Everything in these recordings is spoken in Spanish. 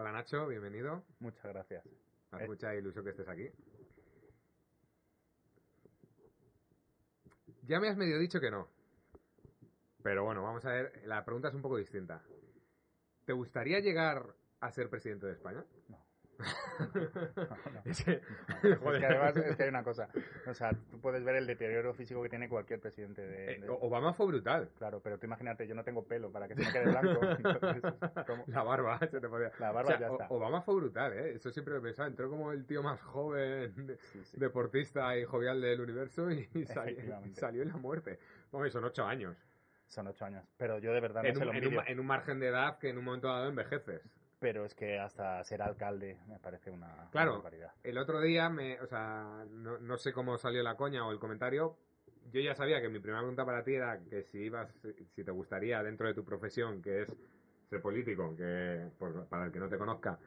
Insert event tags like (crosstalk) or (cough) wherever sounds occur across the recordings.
Hola Nacho, bienvenido. Muchas gracias. Me hace mucha ilusión que estés aquí. Ya me has medio dicho que no. Pero bueno, vamos a ver. La pregunta es un poco distinta. ¿Te gustaría llegar a ser presidente de España? No. (laughs) (laughs) Es que- Es joder. que además es que hay una cosa. O sea, tú puedes ver el deterioro físico que tiene cualquier presidente de. Eh, de- Obama fue brutal. Claro, pero tú imagínate, yo no tengo pelo para que se me quede blanco. (laughs) La barba, se te podía. La O barba sea, ya O- está. Obama fue brutal, ¿eh? Eso siempre lo he pensado. Entró como el tío más joven, de- Sí, sí. deportista y jovial del universo y, y salió, en la muerte. Bueno, son ocho años. Son ocho años. Pero yo de verdad no En se un, lo en, un, en un margen de edad que en un momento dado envejeces. Pero es que hasta ser alcalde me parece una, Claro. una barbaridad. El otro día, me, o sea, no, no sé cómo salió la coña o el comentario. Yo ya sabía que mi primera pregunta para ti era que si ibas, si te gustaría dentro de tu profesión, que es ser político, que por- para el que no te conozca,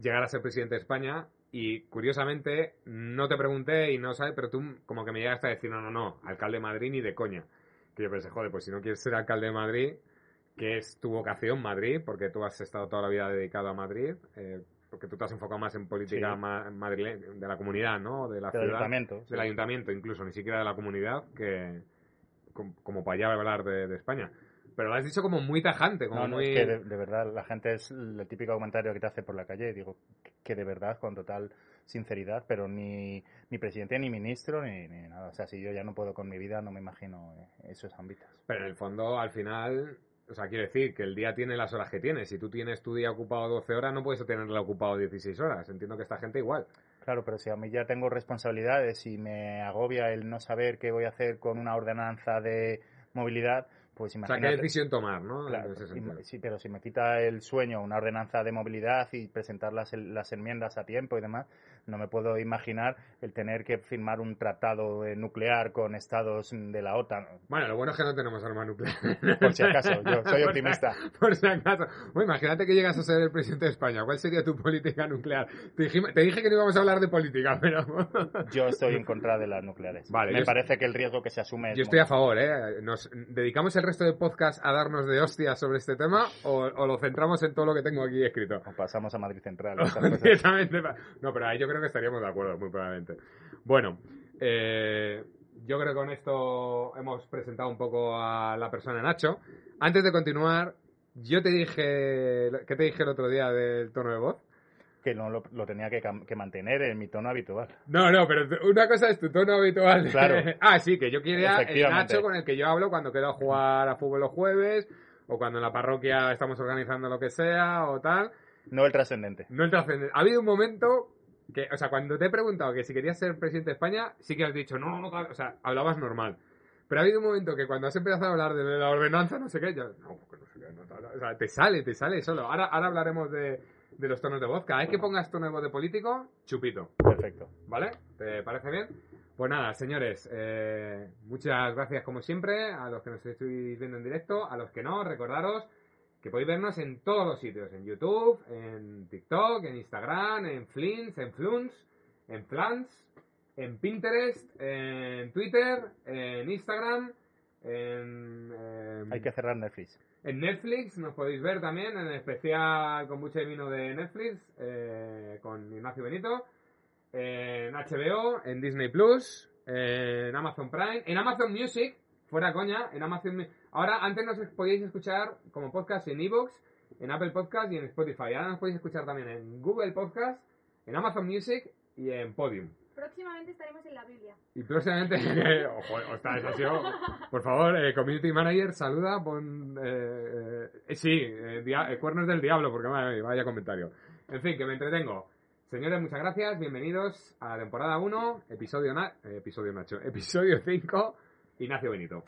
llegar a ser presidente de España. Y curiosamente, no te pregunté y no sabes, pero tú como que me llegaste a decir, no, no, no, alcalde de Madrid ni de coña. Que yo pensé, joder, pues si no quieres ser alcalde de Madrid, que es tu vocación Madrid, porque tú has estado toda la vida dedicado a Madrid, eh, porque tú te has enfocado más en política Sí. ma- madrile- de la comunidad, ¿no? De la Del ciudad, ayuntamiento. sí. del ayuntamiento, incluso, ni siquiera de la comunidad, que com- como para allá hablar de, de España. Pero lo has dicho como muy tajante, como No, no, muy... es que de, de verdad la gente es el típico comentario que te hace por la calle. Digo que de verdad, con total sinceridad, pero ni, ni presidente, ni ministro, ni, ni nada. O sea, si yo ya no puedo con mi vida, no me imagino eh, esos ámbitos. Pero en el fondo, al final, o sea, quiero decir que el día tiene las horas que tiene. Si tú tienes tu día ocupado 12 horas, no puedes tenerlo ocupado 16 horas. Entiendo que esta gente igual. Claro, pero si a mí ya tengo responsabilidades y me agobia el no saber qué voy a hacer con una ordenanza de movilidad, pues O sea, imagínate. qué decisión tomar, ¿no? Claro, y- sí, pero si me quita el sueño una ordenanza de movilidad y presentar las, las enmiendas a tiempo y demás, no me puedo imaginar el tener que firmar un tratado eh, nuclear con estados de la OTAN. Bueno, lo bueno es que no tenemos arma nuclear. (laughs) Por si acaso, yo soy (laughs) Por si- optimista. Por si acaso. Bueno, imagínate que llegas a ser el presidente de España. ¿Cuál sería tu política nuclear? Te, dijim- te dije que no íbamos a hablar de política, (laughs) pero... Yo estoy en contra de las nucleares. Vale, me parece que el riesgo que se asume es Yo estoy a muy- favor, ¿eh? ¿Nos dedicamos el resto de podcast a darnos de hostias sobre este tema o, o lo centramos en todo lo que tengo aquí escrito? o pasamos a Madrid Central. Directamente No, pero ahí yo creo que estaríamos de acuerdo, muy probablemente. Bueno, eh, yo creo que con esto hemos presentado un poco a la persona Nacho. Antes de continuar, yo te dije... ¿Qué te dije el otro día del tono de voz? que no lo, lo tenía que, mantener en mi tono habitual. No, no, pero una cosa es tu tono habitual. Claro. (laughs) ah, sí, que yo quería el. Nacho con el que yo hablo cuando quedo a jugar a fútbol los jueves, o cuando en la parroquia estamos organizando lo que sea, o tal. No el trascendente. No el trascendente. Ha habido un momento que, o sea, cuando te he preguntado que si querías ser presidente de España, sí que has dicho, no, no, tal", o sea, hablabas normal. Pero ha habido un momento que cuando has empezado a hablar de la ordenanza, no sé qué, yo, no, porque no sé qué, no, tal", o sea, te sale, te sale solo. Ahora, ahora hablaremos de, de los tonos de voz. Cada vez que pongas tono de voz de político, chupito. Perfecto. ¿Vale? ¿Te parece bien? Pues nada, señores, eh, muchas gracias como siempre a los que nos estéis viendo en directo, a los que no, recordaros que podéis vernos en todos los sitios, en YouTube, en TikTok, en Instagram, en Flins, en Fluns, en Flans, en Pinterest, en Twitter, en Instagram, en, em, Hay que cerrar Netflix. en Netflix nos podéis ver también, en especial con mucho vino de Netflix, eh, con Ignacio Benito, en HBO, en Disney Plus, en Amazon Prime, en Amazon Music, fuera coña, en Amazon Mu- Ahora, antes nos podíais escuchar como podcast en Evox, en Apple Podcast y en Spotify. Ahora nos podéis escuchar también en Google Podcast, en Amazon Music y en Podium. Próximamente estaremos en la Biblia. Y próximamente, (laughs) ojo, ostras, eso ha sido- por favor, eh, Community Manager, saluda, pon, eh, eh, sí, eh, dia- eh, cuernos del diablo, porque vaya, vaya comentario. En fin, que me entretengo. Señores, muchas gracias, bienvenidos a la temporada 1, episodio, na- episodio Nacho, episodio 5, Ignacio Benito.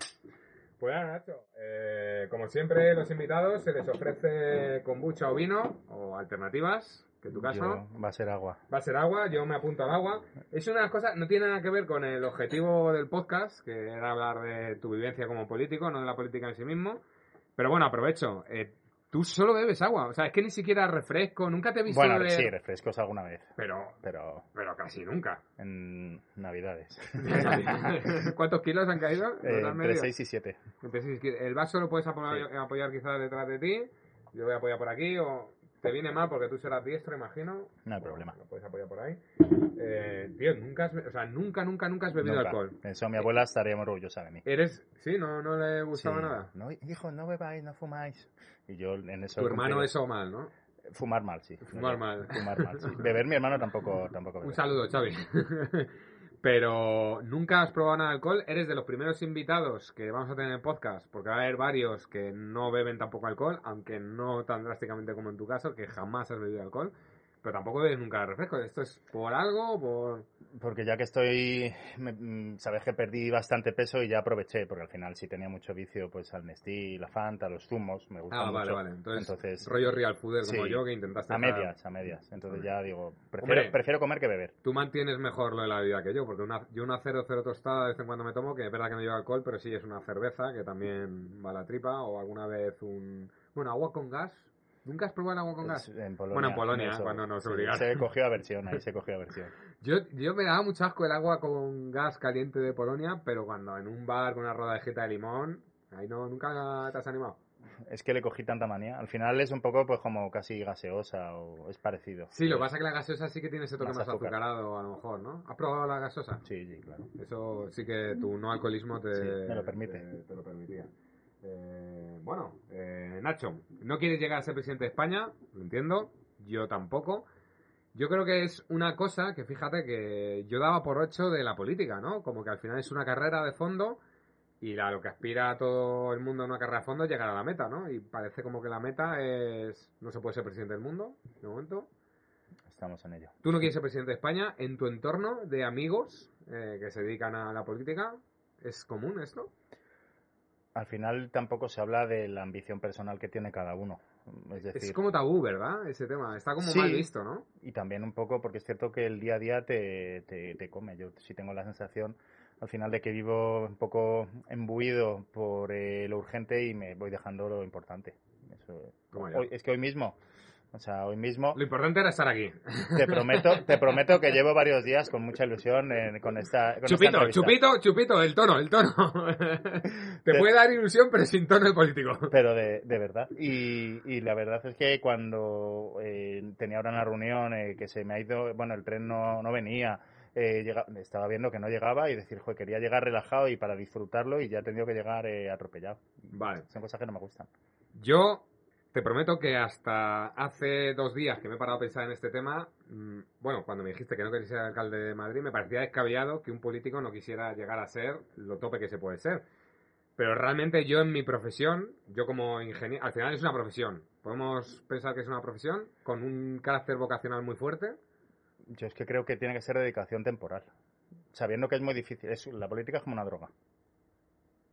Pues nada, Nacho, eh, como siempre, los invitados se les ofrece kombucha o vino, o alternativas, que en tu caso... Yo- va a ser agua. Va a ser agua, yo me apunto al agua. Es una cosas, no tiene nada que ver con el objetivo del podcast, que era hablar de tu vivencia como político, no de la política en sí mismo. Pero bueno, aprovecho. eh, tú solo bebes agua, o sea, es que ni siquiera refresco, nunca te he visto Bueno, beber- sí, refrescos alguna vez, Pero, pero pero casi nunca. en Navidades. (laughs) ¿Cuántos kilos han caído? ¿Los Eh, entre medido? 6 y 7. Entre seis y siete. El vaso lo puedes apoyar, apoyar quizás detrás de ti. Yo voy a apoyar por aquí o te viene mal porque tú serás diestro, imagino. No hay problema. Lo puedes apoyar por ahí. Eh, tío, nunca has, o sea, nunca, nunca, nunca has bebido Nunca. alcohol. Eso mi abuela estaría muy orgullosa de mí. Eres, sí, no, no le gustaba Sí. nada. No, hijo, no bebáis, no fumáis. Y yo en eso... Tu he hermano cumplido. eso mal, ¿no? Fumar mal, sí. Fumar mal. Fumar mal, sí. (laughs) Beber mi hermano tampoco, tampoco bebe. Un saludo, Xavi. (laughs) Pero nunca has probado nada de alcohol. Eres de los primeros invitados que vamos a tener en el podcast, porque va a haber varios que no beben tampoco alcohol, aunque no tan drásticamente como en tu caso, que jamás has bebido alcohol. Pero tampoco bebes nunca refresco. ¿Esto es por algo por...? Porque ya que estoy, me- mm, sabes que perdí bastante peso y ya aproveché, porque al final si tenía mucho vicio, pues al Nestí, la Fanta, los zumos, me gustan Ah, vale, mucho. vale. Entonces, Entonces, rollo real fooder como sí. yo, que intentaste... a estar- medias, a medias. Entonces Vale. ya digo, prefiero, Hombre. prefiero comer que beber. Tú mantienes mejor lo de la vida que yo, porque una, yo una 0-0 tostada de vez en cuando me tomo, que es verdad que no lleva alcohol, pero sí es una cerveza, que también va a la tripa, o alguna vez un... Bueno, agua con gas. ¿Nunca has probado el agua con gas? Es- en Polonia, Bueno, en Polonia, eso, cuando nos obligaron. Se cogió aversión, (laughs) ahí se cogió aversión. Yo, yo me daba mucho asco el agua con gas caliente de Polonia, pero cuando en un bar con una rodajita de limón, ahí no, nunca te has animado. Es que le cogí tanta manía. Al final es un poco pues como casi gaseosa o es parecido. Sí, lo que pasa es que la gaseosa sí que tiene ese toque Más más, azucarado, a lo mejor, ¿no? ¿Has probado la gaseosa? Sí, sí, claro. Eso sí que tu no alcoholismo te, Sí, me lo permite. te, te lo permitía. Eh, bueno, eh, Nacho, no quieres llegar a ser presidente de España, lo entiendo, yo tampoco. Yo creo que es una cosa que fíjate que yo daba por ocho de la política, ¿no? Como que al final es una carrera de fondo y a lo que aspira todo el mundo en una carrera de fondo es llegar a la meta, ¿no? Y parece como que la meta es no se puede ser presidente del mundo, de momento. Estamos en ello. Tú no quieres ser presidente de España. En tu entorno de amigos eh, que se dedican a la política, ¿es común esto? Al final tampoco se habla de la ambición personal que tiene cada uno. Es decir, Es como tabú, ¿verdad? Ese tema. Está como Sí. mal visto, ¿no? y también un poco porque es cierto que el día a día te, te, te come. Yo sí tengo la sensación al final de que vivo un poco embuido por eh, lo urgente y me voy dejando lo importante. Eso, hoy- es que hoy mismo, o sea, hoy mismo Lo importante era estar aquí. te prometo, te prometo que llevo varios días con mucha ilusión en- con esta con Chupito, chupito, chupito, el tono, el tono. Te puede dar ilusión, pero sin tono de político. pero de, de verdad. Y, y la verdad es que cuando eh, tenía ahora una reunión eh, que se me ha ido, bueno, el tren no, no venía, eh, estaba viendo que no llegaba y decir, joder, quería llegar relajado y para disfrutarlo y ya he tenido que llegar atropellado. Vale. Son cosas que no me gustan. Yo te prometo que hasta hace dos días que me he parado a pensar en este tema, mm, bueno, cuando me dijiste que no querías ser alcalde de Madrid, me parecía descabellado que un político no quisiera llegar a ser lo tope que se puede ser. Pero realmente yo en mi profesión, yo como ingeniero, al final es una profesión. Podemos pensar que es una profesión con un carácter vocacional muy fuerte. Yo es que creo que tiene que ser dedicación temporal. Sabiendo que es muy difícil. Es, la política es como una droga.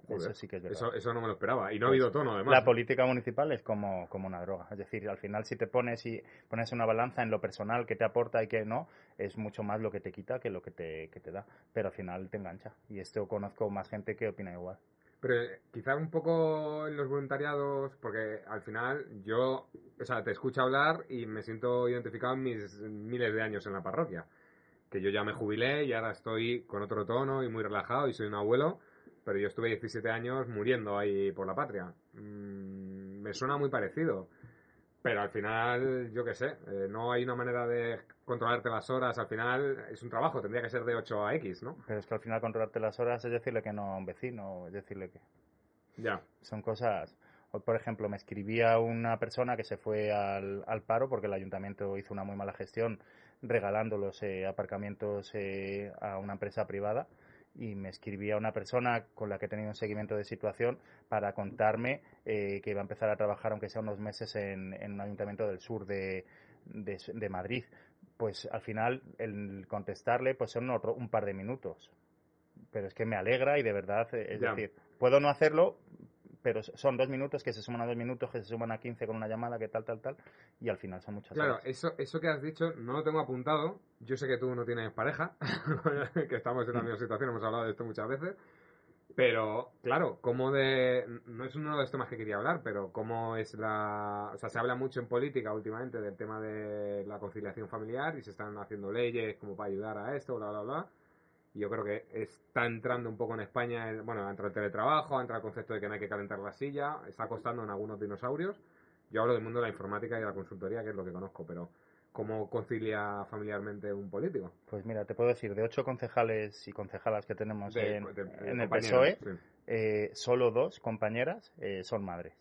Joder, Eso sí que es verdad. Eso, eso no me lo esperaba. Y no ha Pues, habido tono, además. La política municipal es como, como una droga. Es decir, al final si te pones y pones una balanza en lo personal que te aporta y que no, es mucho más lo que te quita que lo que te, que te da. Pero al final te engancha. Y esto conozco más gente que opina igual. Pero eh, quizá un poco en los voluntariados, porque al final yo, o sea, te escucho hablar y me siento identificado en mis miles de años en la parroquia. Que yo ya me jubilé y ahora estoy con otro tono y muy relajado y soy un abuelo, pero yo estuve 17 años muriendo ahí por la patria. Mm, me suena muy parecido. Pero al final, yo qué sé, eh, no hay una manera de controlarte las horas. Al final es un trabajo, tendría que ser de 8 a X, ¿no? Pero es que al final controlarte las horas es decirle que no a un vecino, es decirle que Ya. son cosas. Hoy, por ejemplo, me escribía una persona que se fue al, al paro porque el ayuntamiento hizo una muy mala gestión regalando los eh, aparcamientos eh, a una empresa privada y me escribía una persona con la que he tenido un seguimiento de situación para contarme eh, que iba a empezar a trabajar, aunque sea unos meses, en, en un ayuntamiento del sur de, de, de Madrid. Pues al final, el contestarle, pues son otro, un par de minutos. Pero es que me alegra y de verdad, eh, es Ya. decir, puedo no hacerlo, pero son dos minutos que se suman a dos minutos, que se suman a 15 con una llamada, que tal, tal, tal, y al final son muchas Claro, horas. eso, eso que has dicho no lo tengo apuntado. Yo sé que tú no tienes pareja, (laughs) que estamos en la misma situación, hemos hablado de esto muchas veces. Pero, claro, como de. No es uno de los temas que quería hablar, pero cómo es la. O sea, se habla mucho en política últimamente del tema de la conciliación familiar y se están haciendo leyes como para ayudar a esto, bla, bla, bla. Yo creo que está entrando un poco en España, el- bueno, entra el teletrabajo, entra el concepto de que no hay que calentar la silla, está costando en algunos dinosaurios. Yo hablo del mundo de la informática y de la consultoría, que es lo que conozco, pero ¿cómo concilia familiarmente un político? Pues mira, te puedo decir, de ocho concejales y concejalas que tenemos De- en, de- de en el PSOE, sí. eh, solo dos compañeras eh, son madres.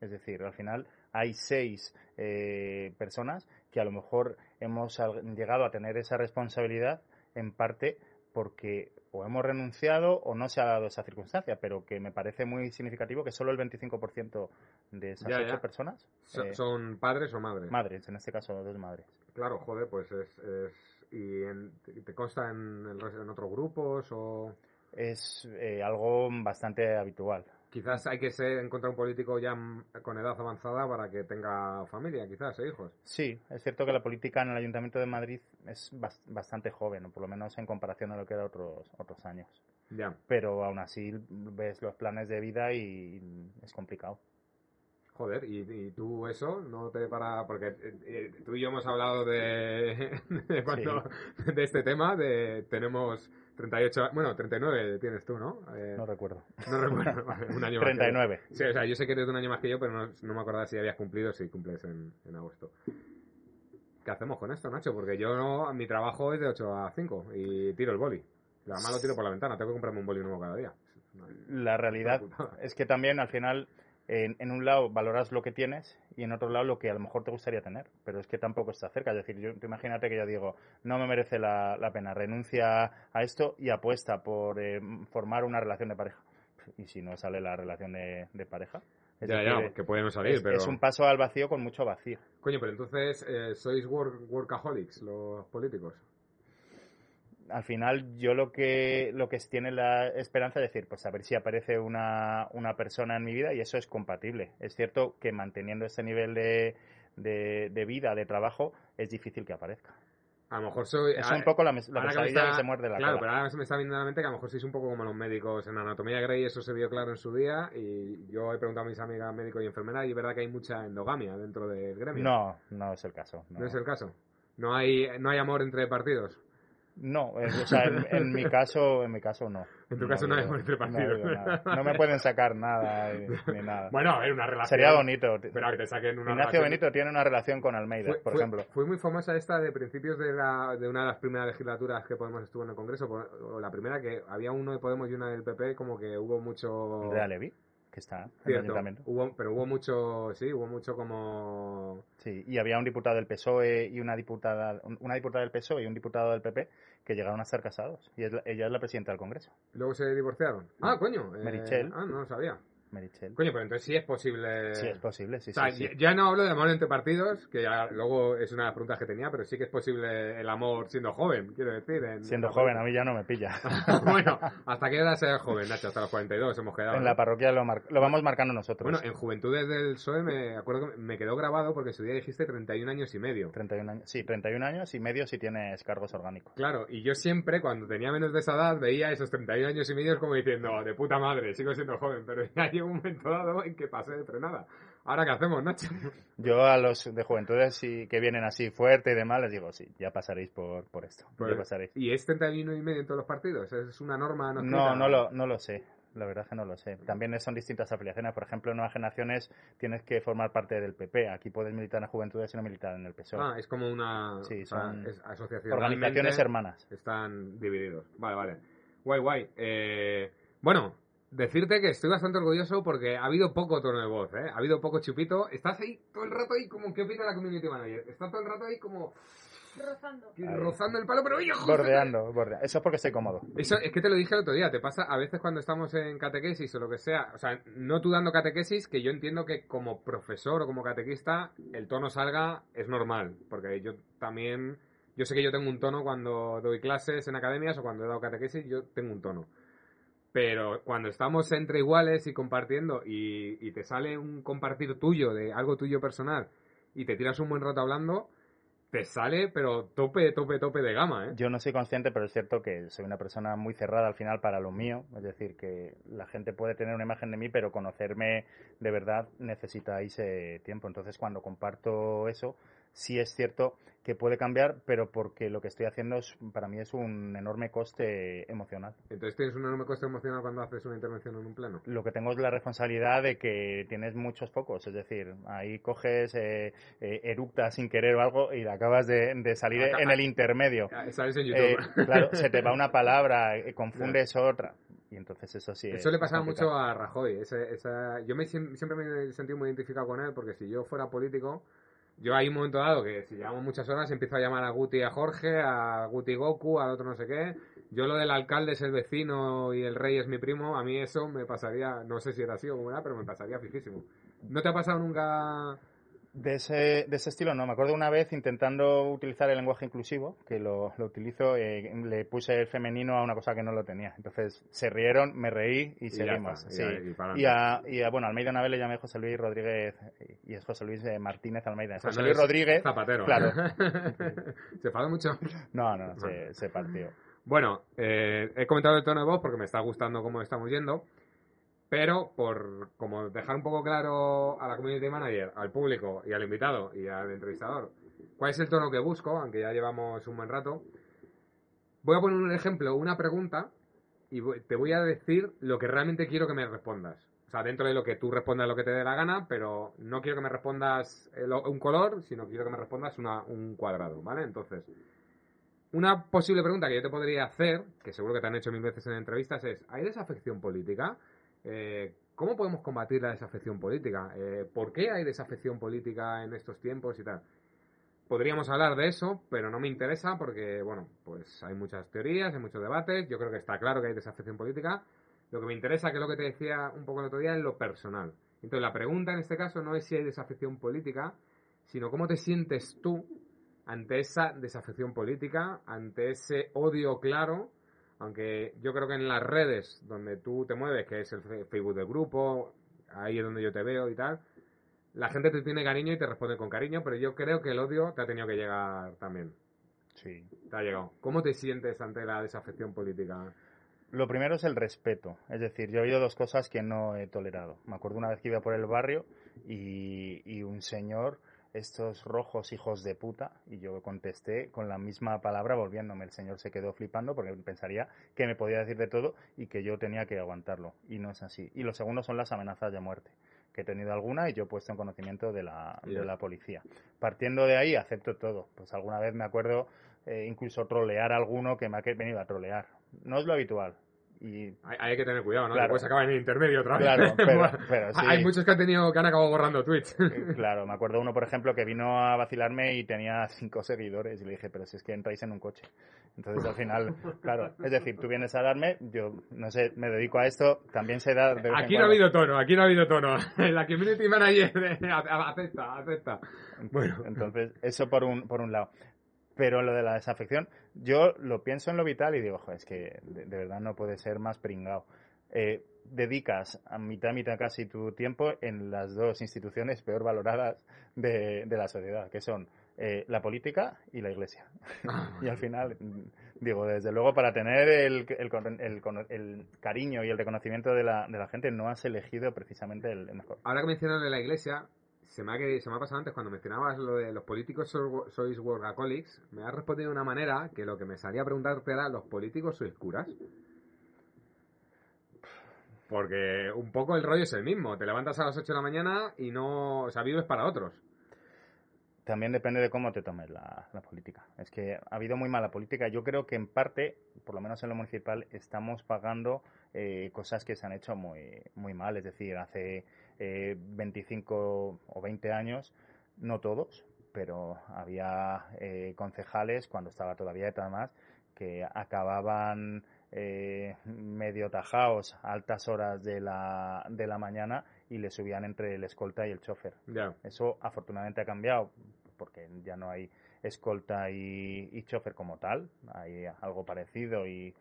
Es decir, al final hay seis eh, personas que a lo mejor hemos llegado a tener esa responsabilidad en parte porque o hemos renunciado o no se ha dado esa circunstancia, pero que me parece muy significativo que solo el 25% de esas Ya, ocho ya. personas, So- eh, ¿Son padres o madres? madres, en este caso dos madres. Claro, joder, pues es... es- ¿Y en- te consta en, en otros grupos o...? Es eh, algo bastante habitual. Quizás hay que ser, encontrar un político ya con edad avanzada para que tenga familia, quizás, e hijos. Sí, es cierto que la política en el Ayuntamiento de Madrid es bas- bastante joven, por lo menos en comparación a lo que era otros, otros años. Ya. Pero aún así ves los planes de vida y es complicado. Joder, y, y tú eso no te para porque eh, eh, tú y yo hemos hablado de (laughs) de, cuando- de este tema de tenemos 38 bueno 39 tienes tú no Eh, No recuerdo. no recuerdo (laughs) vale, un año más que. 39. sí o sea yo sé que eres un año más que yo pero no, no me acordaba si habías cumplido si cumples en, en agosto ¿qué hacemos con esto Nacho? porque yo no mi trabajo es de 8 a 5 y tiro el boli además lo tiro por la ventana tengo que comprarme un boli nuevo cada día La realidad es que también al final en, en un lado valoras lo que tienes y en otro lado lo que a lo mejor te gustaría tener, pero es que tampoco está cerca. Es decir, yo, imagínate que yo digo, no me merece la, la pena, renuncia a esto y apuesta por eh, formar una relación de pareja. ¿Y si no sale la relación de, de pareja? Es ya decir, ya que puede no salir es, pero es un paso al vacío con mucho vacío. Coño, pero entonces, eh, ¿sois work- workaholics los políticos? Al final yo lo que lo que tiene la esperanza de decir pues a ver si aparece una, una persona en mi vida y eso es compatible es cierto que manteniendo este nivel de, de, de vida de trabajo es difícil que aparezca A lo mejor soy... es un poco la, la ahora que me se muerde la Claro, cola pero ahora se me está viendo a la mente que a lo mejor sois un poco como los médicos en Anatomía Grey, eso se vio claro en su día, y yo he preguntado a mis amigas médicos y enfermeras, y es verdad que hay mucha endogamia dentro del gremio. no no es el caso no, ¿No es el caso? No hay, no hay amor entre partidos. No, eh, o sea, en, en mi caso en mi caso no. (laughs) En tu caso no amor entre no partidos. nada. no me pueden sacar nada eh, ni nada. Bueno, a ver, una relación... sería bonito Pero que te saquen una Ignacio relación- Benito tiene una relación con Almeida Fue, por fue- ejemplo. fue muy famosa esta de principios de, la, de una de las primeras legislaturas que Podemos estuvo en el Congreso, por- o la primera que había uno de Podemos y una del PP, como que hubo mucho... de Alevi que está en el Cierto, ayuntamiento hubo, pero hubo mucho, sí, hubo mucho como... Sí, y había un diputado del PSOE y una diputada, un- una diputada del PSOE y un diputado del PP que llegaron a ser casados. Y es la- ella es la presidenta del Congreso, Luego se divorciaron. Ah, coño. eh, Merichel. Ah, no lo sabía. Merichel. Coño, pero entonces sí es posible... Sí, es posible, sí, o sea, sí, sí. ya- no hablo de amor entre partidos, que ya luego es una de las preguntas que tenía, pero sí que es posible el amor siendo joven, quiero decir. en- Siendo joven, a mí ya no me pilla. (laughs) bueno, ¿hasta qué edad ser joven, Nacho? Hasta los 42 hemos quedado. en ¿no? la parroquia lo, mar- lo vamos marcando nosotros. Bueno, en Juventudes del PSOE me acuerdo que me quedó grabado porque su día dijiste 31 años y medio. 31 años, sí, 31 años y medio si tienes cargos orgánicos. Claro, y yo siempre, cuando tenía menos de esa edad, veía esos 31 años y medio como diciendo, de puta madre, sigo siendo joven, pero ya un momento dado en que pasé de frenada. ¿Ahora qué hacemos, Nacho? Yo a los de juventudes y que vienen así fuerte y demás les digo, sí, ya pasaréis por, por esto. Pues, ya pasaréis. ¿Y es 31 y medio en todos los partidos? ¿Es una norma? No, No, lo, no lo sé. La verdad es que no lo sé. También son distintas afiliaciones. Por ejemplo, en Nuevas Generaciones tienes que formar parte del PP. Aquí puedes militar en Juventudes y no militar en el PSOE. Ah, es como una Sí, o sea, asociación. Organizaciones hermanas. Están divididos. Vale, vale. Guay, guay. Eh, bueno, decirte que estoy bastante orgulloso porque ha habido poco tono de voz, ¿eh? Ha habido poco chupito. Estás ahí todo el rato ahí como que opina la community manager. Estás todo el rato ahí como Rozando. Rozando el palo, pero oye, joder. Bordeando, bordeando. Eso es porque estoy cómodo. Eso es que te lo dije el otro día, te pasa a veces cuando estamos en catequesis o lo que sea, o sea, no tú dando catequesis, que yo entiendo que como profesor o como catequista el tono salga es normal, porque yo también, yo sé que yo tengo un tono cuando doy clases en academias o cuando he dado catequesis, yo tengo un tono. Pero cuando estamos entre iguales y compartiendo y, y te sale un compartir tuyo de algo tuyo personal y te tiras un buen rato hablando, te sale pero tope, tope, tope de gama, ¿eh? Yo no soy consciente, pero es cierto que soy una persona muy cerrada al final para lo mío. Es decir, que la gente puede tener una imagen de mí, pero conocerme de verdad necesitáis eh, tiempo. Entonces, cuando comparto eso, sí es cierto que puede cambiar, pero porque lo que estoy haciendo es, para mí es un enorme coste emocional. Entonces tienes un enorme coste emocional cuando haces una intervención en un pleno. Lo que tengo es la responsabilidad de que tienes muchos focos, es decir, ahí coges, eh, eh, eructas sin querer o algo y acabas de, salir en el intermedio. Sales en YouTube. Eh, claro, se te va una palabra, eh, confundes otra. Y entonces eso sí. Eso le pasaba mucho a Rajoy. esa... Yo me, siempre me he sentido muy identificado con él porque si yo fuera político yo hay un momento dado que si llevamos muchas horas empiezo a llamar a Guti a Jorge, a Guti Goku, al otro no sé qué. Yo lo del alcalde es el vecino y el rey es mi primo, a mí eso me pasaría, no sé si era así o cómo era, pero me pasaría fijísimo. ¿No te ha pasado nunca de ese, de ese estilo no. Me acuerdo una vez intentando utilizar el lenguaje inclusivo, que lo, lo utilizo, eh, le puse el femenino a una cosa que no lo tenía. Entonces se rieron, me reí y, seguimos. y, a, y, a, bueno, Almeida Navel le llamé José Luis Rodríguez y es José Luis eh, Martínez Almeida. José Luis Rodríguez. Zapatero. Claro. (laughs) ¿Se enfadó mucho? No, no, se, se partió. Bueno, eh, he comentado el tono de voz porque me está gustando cómo estamos yendo. Pero por como dejar un poco claro a la community manager, al público y al invitado y al entrevistador cuál es el tono que busco, aunque ya llevamos un buen rato, voy a poner un ejemplo, una pregunta y te voy a decir lo que realmente quiero que me respondas. O sea, dentro de lo que tú respondas lo que te dé la gana, pero no quiero que me respondas un color, sino quiero que me respondas un cuadrado, ¿vale? Entonces, una posible pregunta que yo te podría hacer, que seguro que te han hecho mil veces en entrevistas, es, ¿hay desafección política? Eh, ¿Cómo podemos combatir la desafección política? Eh, ¿Por qué hay desafección política en estos tiempos y tal? Podríamos hablar de eso, pero no me interesa porque, bueno, pues hay muchas teorías, hay muchos debates. Yo creo que está claro que hay desafección política. Lo que me interesa, que es lo que te decía un poco el otro día, es lo personal. Entonces, la pregunta en este caso no es si hay desafección política, sino cómo te sientes tú ante esa desafección política, ante ese odio claro aunque yo creo que en las redes donde tú te mueves, que es el Facebook del grupo, ahí es donde yo te veo y tal, la gente te tiene cariño y te responde con cariño, pero yo creo que el odio te ha tenido que llegar también. Sí. Te ha llegado. ¿Cómo te sientes ante la desafección política? Lo primero es el respeto. Es decir, yo he oído dos cosas que no he tolerado. Me acuerdo una vez que iba por el barrio y, y un señor estos rojos hijos de puta, y yo contesté con la misma palabra volviéndome. El señor se quedó flipando porque pensaría que me podía decir de todo y que yo tenía que aguantarlo. Y no es así. Y lo segundo son las amenazas de muerte, que he tenido alguna y yo he puesto en conocimiento de la, de la policía. Partiendo de ahí, acepto todo. Pues alguna vez me acuerdo eh, incluso trolear a alguno que me ha venido a trolear. No es lo habitual, y... Hay, que tener cuidado, ¿no? Claro. Después acaba en el intermedio otra vez. Claro, (laughs) pero, sí. Hay muchos que han tenido que han acabado borrando tweets. Eh, claro, me acuerdo uno, por ejemplo, que vino a vacilarme y tenía cinco seguidores y le dije, pero si es que entráis en un coche. Entonces al final, claro, es decir, tú vienes a darme, yo no sé, me dedico a esto, también se da... aquí no ha habido tono, aquí no ha habido tono. (laughs) La community manager (laughs) acepta, acepta. Bueno. Entonces, eso por un, por un lado. Pero lo de la desafección, yo lo pienso en lo vital y digo, es que de, verdad no puede ser más pringado. Eh, dedicas a mitad, mitad casi tu tiempo en las dos instituciones peor valoradas de, la sociedad, que son eh, la política y la iglesia. Ah, (laughs) y al final, digo, desde luego, para tener el, el, cariño y el reconocimiento de la, de la, gente, no has elegido precisamente el, mejor. Ahora que mencionas de la iglesia, se me, ha, se me ha pasado antes cuando mencionabas lo de los políticos sois workaholics, me has respondido de una manera que lo que me salía a preguntarte era, ¿los políticos sois curas? Porque un poco el rollo es el mismo, te levantas a las 8 de la mañana y no, o sea, vives para otros. También depende de cómo te tomes la, política. Es que ha habido muy mala política. Yo creo que en parte, por lo menos en lo municipal, estamos pagando eh, cosas que se han hecho muy, muy mal. Es decir, hace 25 eh, o 20 años, no todos, pero había eh, concejales cuando estaba todavía más que acababan eh, medio tajaos a altas horas de la, de la mañana y le subían entre el escolta y el chofer. Eso afortunadamente ha cambiado porque ya no hay escolta y, y chofer como tal, hay algo parecido, y,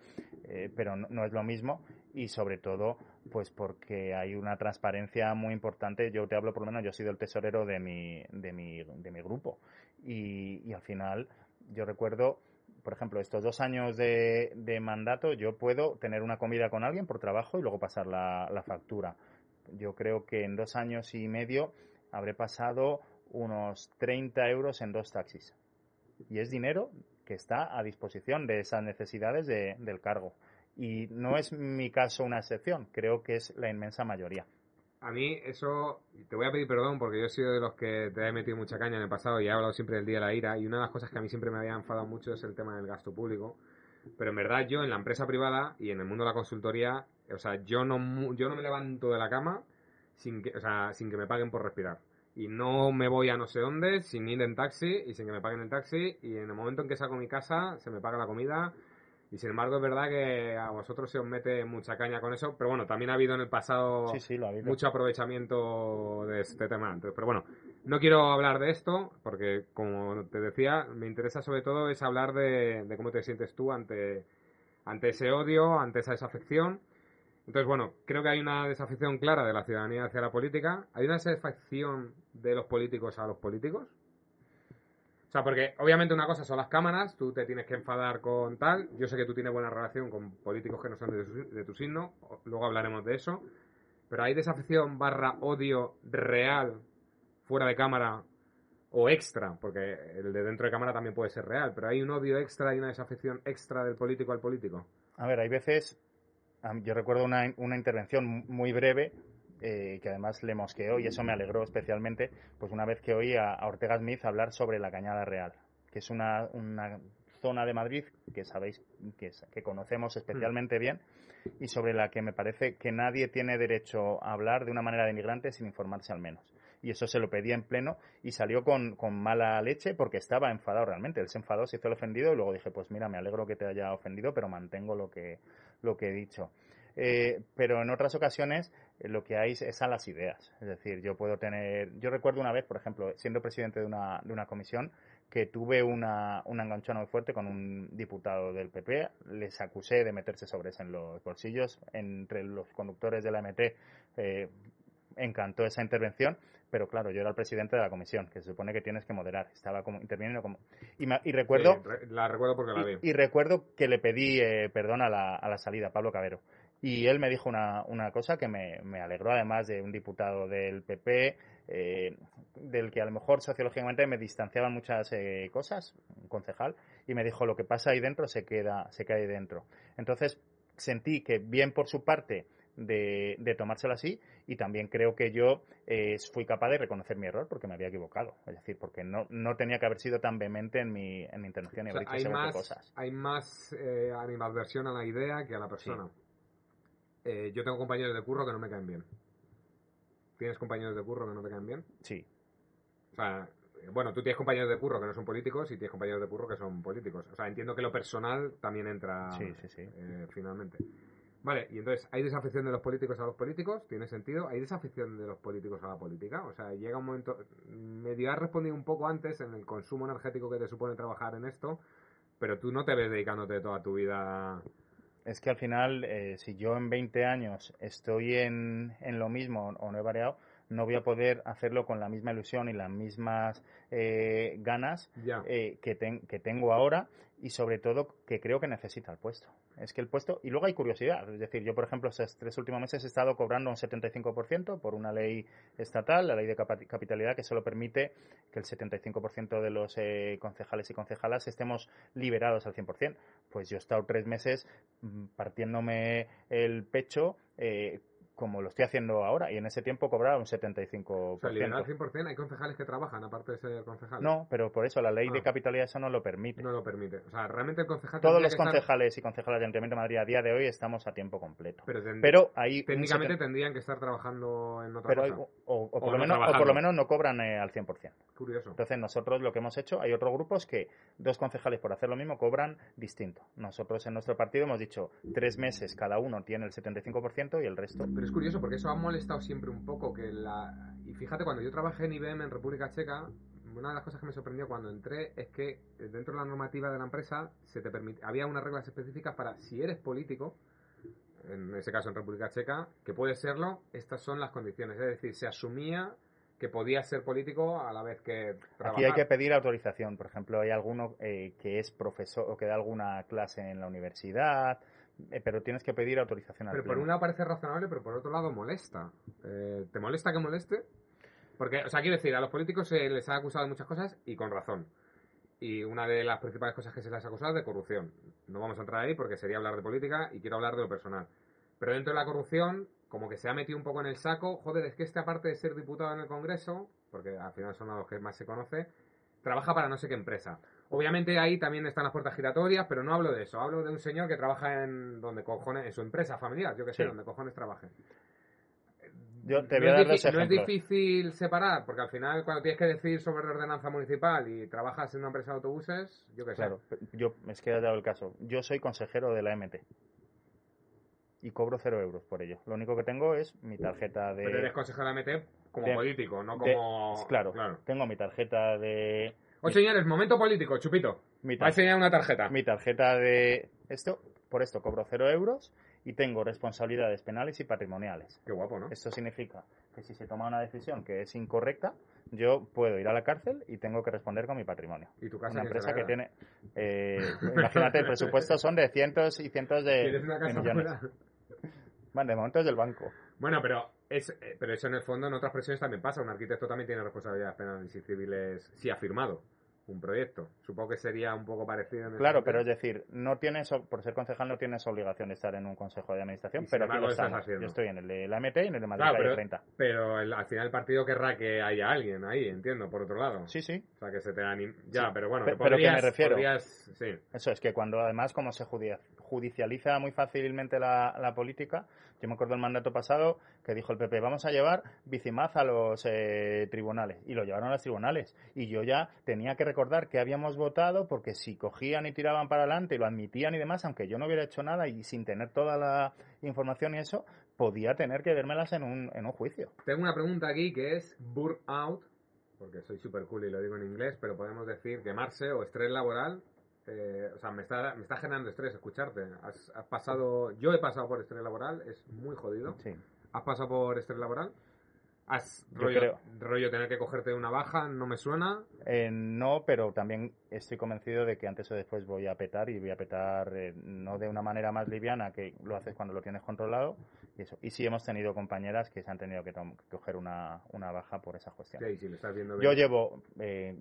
eh, pero no, es lo mismo y sobre todo pues porque hay una transparencia muy importante. Yo te hablo por lo menos, yo he sido el tesorero de mi, de mi, de mi grupo y, al final yo recuerdo por ejemplo, estos dos años de, mandato, yo puedo tener una comida con alguien por trabajo y luego pasar la, la, factura. Yo creo que en dos años y medio habré pasado unos 30 euros en dos taxis. Y es dinero que está a disposición de esas necesidades de- del cargo. Y no es mi caso una excepción, creo que es la inmensa mayoría. A mí eso, te voy a pedir perdón porque yo he sido de los que te he metido mucha caña en el pasado y he hablado siempre del día de la ira y una de las cosas que a mí siempre me había enfadado mucho es el tema del gasto público. Pero en verdad yo en la empresa privada y en el mundo de la consultoría, o sea, yo no, yo no me levanto de la cama sin que, o sea, sin que me paguen por respirar. Y no me voy a no sé dónde sin ir en taxi y sin que me paguen el taxi y en el momento en que salgo de mi casa se me paga la comida y sin embargo es verdad que a vosotros se os mete mucha caña con eso, pero bueno, también ha habido en el pasado Sí, sí, mucho aprovechamiento de este tema. Entonces, pero bueno, no quiero hablar de esto porque, como te decía, me interesa sobre todo es hablar de, de cómo te sientes tú ante, ante ese odio, ante esa desafección. Entonces, bueno, creo que hay una desafección clara de la ciudadanía hacia la política. ¿Hay una desafección de los políticos a los políticos? O sea, porque obviamente una cosa son las cámaras, tú te tienes que enfadar con tal. Yo sé que tú tienes buena relación con políticos que no son de tu, de tu signo, luego hablaremos de eso. Pero hay desafección barra odio real fuera de cámara o extra, porque el de dentro de cámara también puede ser real, pero hay un odio extra y una desafección extra del político al político. A ver, hay veces, yo recuerdo una, una intervención muy breve eh, que además le mosqueó y eso me alegró especialmente, pues una vez que oí a, Ortega Smith hablar sobre la Cañada Real, que es una, una zona de Madrid que sabéis que, conocemos especialmente bien y sobre la que me parece que nadie tiene derecho a hablar de una manera denigrante sin informarse al menos. Y eso se lo pedía en pleno y salió con, con mala leche porque estaba enfadado realmente. Él se enfadó, se hizo el ofendido y luego dije, pues mira, me alegro que te haya ofendido, pero mantengo lo que, lo que he dicho. Eh, pero en otras ocasiones eh, lo que hay es a las ideas. Es decir, yo puedo tener. Yo recuerdo una vez, por ejemplo, siendo presidente de una, de una comisión, que tuve una, una enganchona muy fuerte con un diputado del PP. Les acusé de meterse sobres en los bolsillos. Entre los conductores de la MT eh, encantó esa intervención. Pero claro, yo era el presidente de la comisión, que se supone que tienes que moderar. Estaba como interviniendo como. Y, me- y recuerdo. Sí, la recuerdo porque la vi. Y, y recuerdo que le pedí eh, perdón a la, a la salida, Pablo Cabero. Y él me dijo una, una cosa que me, me alegró, además de un diputado del PP, eh, del que a lo mejor sociológicamente me distanciaban muchas eh, cosas, un concejal, y me dijo, lo que pasa ahí dentro se queda, se queda ahí dentro. Entonces sentí que bien por su parte de, de tomárselo así, y también creo que yo eh, fui capaz de reconocer mi error porque me había equivocado. Es decir, porque no, no tenía que haber sido tan vehemente en mi, en mi intervención y O sea, haber dicho más, cosas. hay más eh, animadversión a la idea que a la persona. Eh, yo tengo compañeros de curro que no me caen bien. ¿Tienes compañeros de curro que no te caen bien? Sí. O sea, bueno, tú tienes compañeros de curro que no son políticos y tienes compañeros de curro que son políticos. O sea, entiendo que lo personal también entra Sí, sí, sí. eh, finalmente. Vale, y entonces, ¿hay desafección de los políticos a los políticos? ¿Tiene sentido? ¿Hay desafección de los políticos a la política? O sea, llega un momento... Medio has respondido un poco antes en el consumo energético que te supone trabajar en esto, pero tú no te ves dedicándote toda tu vida... Es que al final, eh, si yo en 20 años estoy en, en lo mismo o no he variado, no voy a poder hacerlo con la misma ilusión y las mismas eh, ganas eh, que, ten- que tengo ahora y sobre todo que creo que necesita el puesto. Es que el puesto, y luego hay curiosidad, es decir, yo por ejemplo estos tres últimos meses he estado cobrando un 75% por una ley estatal, la ley de capitalidad, que solo permite que el 75% de los eh, concejales y concejalas estemos liberados al 100%. Pues yo he estado tres meses mm, partiéndome el pecho eh, como lo estoy haciendo ahora y en ese tiempo cobraba un 75%. O sea, al 100%, hay concejales que trabajan, aparte de ser concejales. no, pero por eso la ley de Ah. capitalidad eso no lo permite. No lo permite. O sea, realmente el concejal... Todos los que estar- concejales y concejalas de Ayuntamiento de Madrid a día de hoy estamos a tiempo completo. Pero, ten- Pero un técnicamente tendrían que estar trabajando en otra pero hay- cosa. o, o por no menos, o por lo menos no cobran eh, al 100%. Curioso. Entonces nosotros lo que hemos hecho, hay otros grupos que dos concejales por hacer lo mismo cobran distinto. Nosotros en nuestro partido hemos dicho tres meses cada uno tiene el 75% y el resto. Pero es curioso porque eso ha molestado siempre un poco que la... Y fíjate, cuando yo trabajé en IBM en República Checa, una de las cosas que me sorprendió cuando entré es que dentro de la normativa de la empresa se te permite... había unas reglas específicas para si eres político, en ese caso en República Checa, que puedes serlo, estas son las condiciones. Es decir, se asumía que podías ser político a la vez que trabajar. Aquí hay que pedir autorización. Por ejemplo, hay alguno eh, que es profesor o que da alguna clase en la universidad, eh, pero tienes que pedir autorización al Pero por un lado parece razonable, pero por otro lado molesta. Eh, ¿Te molesta que moleste? Porque, o sea, quiero decir, a los políticos se les ha acusado de muchas cosas y con razón. Y una de las principales cosas que se les ha acusado es de corrupción. No vamos a entrar ahí porque sería hablar de política y quiero hablar de lo personal. Pero dentro de la corrupción, como que se ha metido un poco en el saco, joder, es que este aparte de ser diputado en el Congreso, porque al final son los que más se conoce, trabaja para no sé qué empresa. Obviamente ahí también están las puertas giratorias, pero no hablo de eso. Hablo de un señor que trabaja en donde cojones, en su empresa familiar, yo que sé, Sí. donde cojones trabaje. Yo te no voy a es dar difí- dos no es difícil separar, porque al final cuando tienes que decir sobre ordenanza municipal y trabajas en una empresa de autobuses, yo que sé. Claro, yo, es que he dado el caso. Yo soy consejero de la MT. Y cobro cero euros por ello. Lo único que tengo es mi tarjeta de... Pero eres consejero de MT como de- político, no de- como... claro, tengo mi tarjeta de... Oye, señores, momento político, chupito. Mi, Va a enseñar una tarjeta. mi tarjeta de... Esto, por esto cobro cero euros y tengo responsabilidades penales y patrimoniales. Qué guapo, ¿no? Esto significa que si se toma una decisión que es incorrecta, yo puedo ir a la cárcel y tengo que responder con mi patrimonio. Y tu casa Una empresa que tiene... eh, (laughs) imagínate, el presupuesto son de cientos y cientos de, ¿Tienes una casa millones. fuera? (laughs) Van, de momento es del banco. Bueno, pero es, eh, pero eso en el fondo en otras presiones también pasa. Un arquitecto también tiene responsabilidades penales y civiles si ha firmado un proyecto. Supongo que sería un poco parecido. En Claro, pero es decir, no tienes, por ser concejal no tienes obligación de estar en un consejo de administración, pero aquí lo estamos. haciendo. Yo estoy en el de la MT y en el de Madrid Claro, pero, 30. pero el- al final el partido querrá que haya alguien ahí, entiendo, por otro lado. Sí, sí. O sea, que se te anim... Ya, Sí. pero bueno, Pe- que pero que me podrías, refiero. podrías- Sí. Eso es que cuando además como se judicializa muy fácilmente la, la política, yo me acuerdo del mandato pasado que dijo el PP, vamos a llevar Bicimaz a los eh, tribunales. Y lo llevaron a los tribunales. Y yo ya tenía que recordar que habíamos votado porque si cogían y tiraban para adelante y lo admitían y demás, aunque yo no hubiera hecho nada y sin tener toda la información y eso, podía tener que vérmelas en un, en un juicio. Tengo una pregunta aquí que es burnout, porque soy super cool y lo digo en inglés, pero podemos decir quemarse o estrés laboral. eh, o sea, me está, me está generando estrés escucharte. Has, has pasado, yo he pasado por estrés laboral, es muy jodido. Sí. ¿Has pasado por estrés laboral? ¿Has rollo, tener que cogerte una baja? No me suena. Eh, no, pero también estoy convencido de que antes o después voy a petar y voy a petar eh, no de una manera más liviana que lo haces cuando lo tienes controlado y eso. Y sí hemos tenido compañeras que se han tenido que, coger una, una baja por esa cuestión. Sí, si lo estás viendo Yo llevo eh,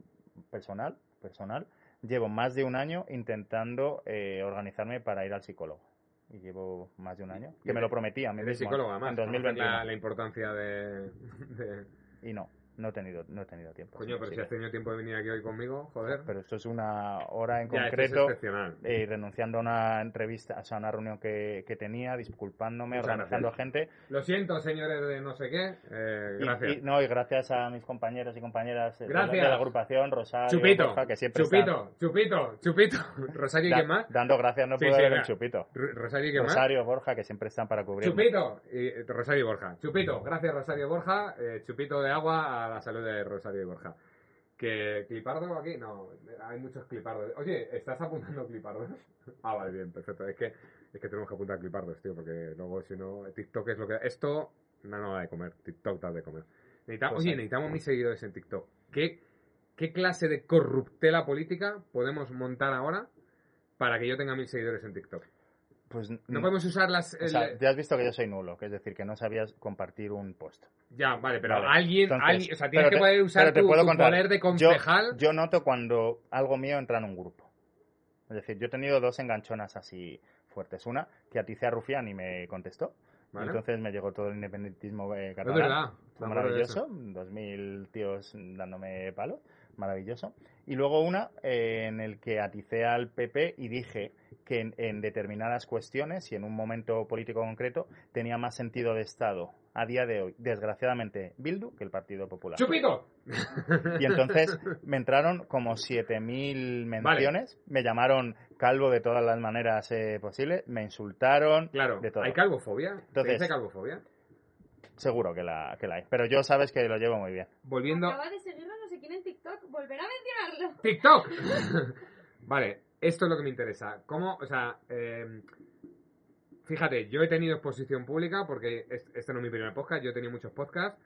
personal, personal, llevo más de un año intentando eh, organizarme para ir al psicólogo. Y llevo más de un año. Que me lo prometí a mí Eres mismo psicólogo, además. en conoces 2021. La, la importancia de, de- Y no, no he tenido, no he tenido tiempo. Coño, pero si has tenido tiempo de venir aquí hoy conmigo, joder. Pero esto es una hora en ya, es concreto. excepcional. eh, renunciando a una entrevista, o sea, a una reunión que, que tenía, disculpándome, Muchas organizando gracias. a gente. Lo siento, señores de no sé qué. eh, gracias. Y, no, y gracias a mis compañeros y compañeras eh, de la- de, Gracias. la agrupación, Rosario, Chupito, que siempre chupito, chupito, chupito. (laughs) Rosario y están quién más. da- dando gracias, no Sí, puedo sí, el chupito. Rosario y quién más. Rosario, Borja, que siempre están para cubrir. Chupito y eh, Rosario y Borja. Chupito, gracias Rosario Borja. Eh, chupito de agua a la salud de Rosario y Borja. ¿Que clipardo aquí? No, hay muchos clipardos. Oye, ¿estás apuntando clipardos? (laughs) ah, vale, bien, perfecto. Es que, es que tenemos que apuntar clipardos, tío, porque luego si no, TikTok es lo que... Esto no no da de comer, TikTok da de comer. Necesita- Pues Oye, necesitamos mis seguidores en TikTok. ¿Qué, ¿Qué clase de corruptela política podemos montar ahora para que yo tenga mil seguidores en TikTok? Pues No podemos usar las... o sea, el- ya has visto que yo soy nulo, que es decir, que no sabías compartir un post. Ya, vale, pero Vale. alguien, Entonces, alguien, o sea, tienes que te- poder usar pero te tu, puedo tu poder de concejal. Yo, noto cuando algo mío entra en un grupo. Es decir, yo he tenido dos enganchonas así fuertes. Una, que aticé a Rufián y me contestó. Entonces me llegó todo el independentismo eh, es catalán. verdad. Fue de eso. maravilloso. 2000 tíos dándome palo. Maravilloso. Y luego una eh, en el que aticé al PP y dije que en, en determinadas cuestiones y en un momento político concreto tenía más sentido de Estado a día de hoy, desgraciadamente, Bildu que el Partido Popular. ¡Chupito! Y entonces (laughs) me entraron como 7.000 menciones, me llamaron calvo de todas las maneras eh, posibles, me insultaron, Claro, de todo. ¿hay calvofobia? ¿Se Entonces- dice calvofobia? Seguro que la, que la hay. Pero yo sabes que lo llevo muy bien. Volviendo... Acaba de seguirnos no sé quién en TikTok. Volverá a mencionarlo. ¡TikTok! (laughs) vale, esto es lo que me interesa. ¿Cómo, o sea, eh, fíjate, yo he tenido exposición pública porque es- este no es mi primer podcast, yo he tenido muchos podcasts.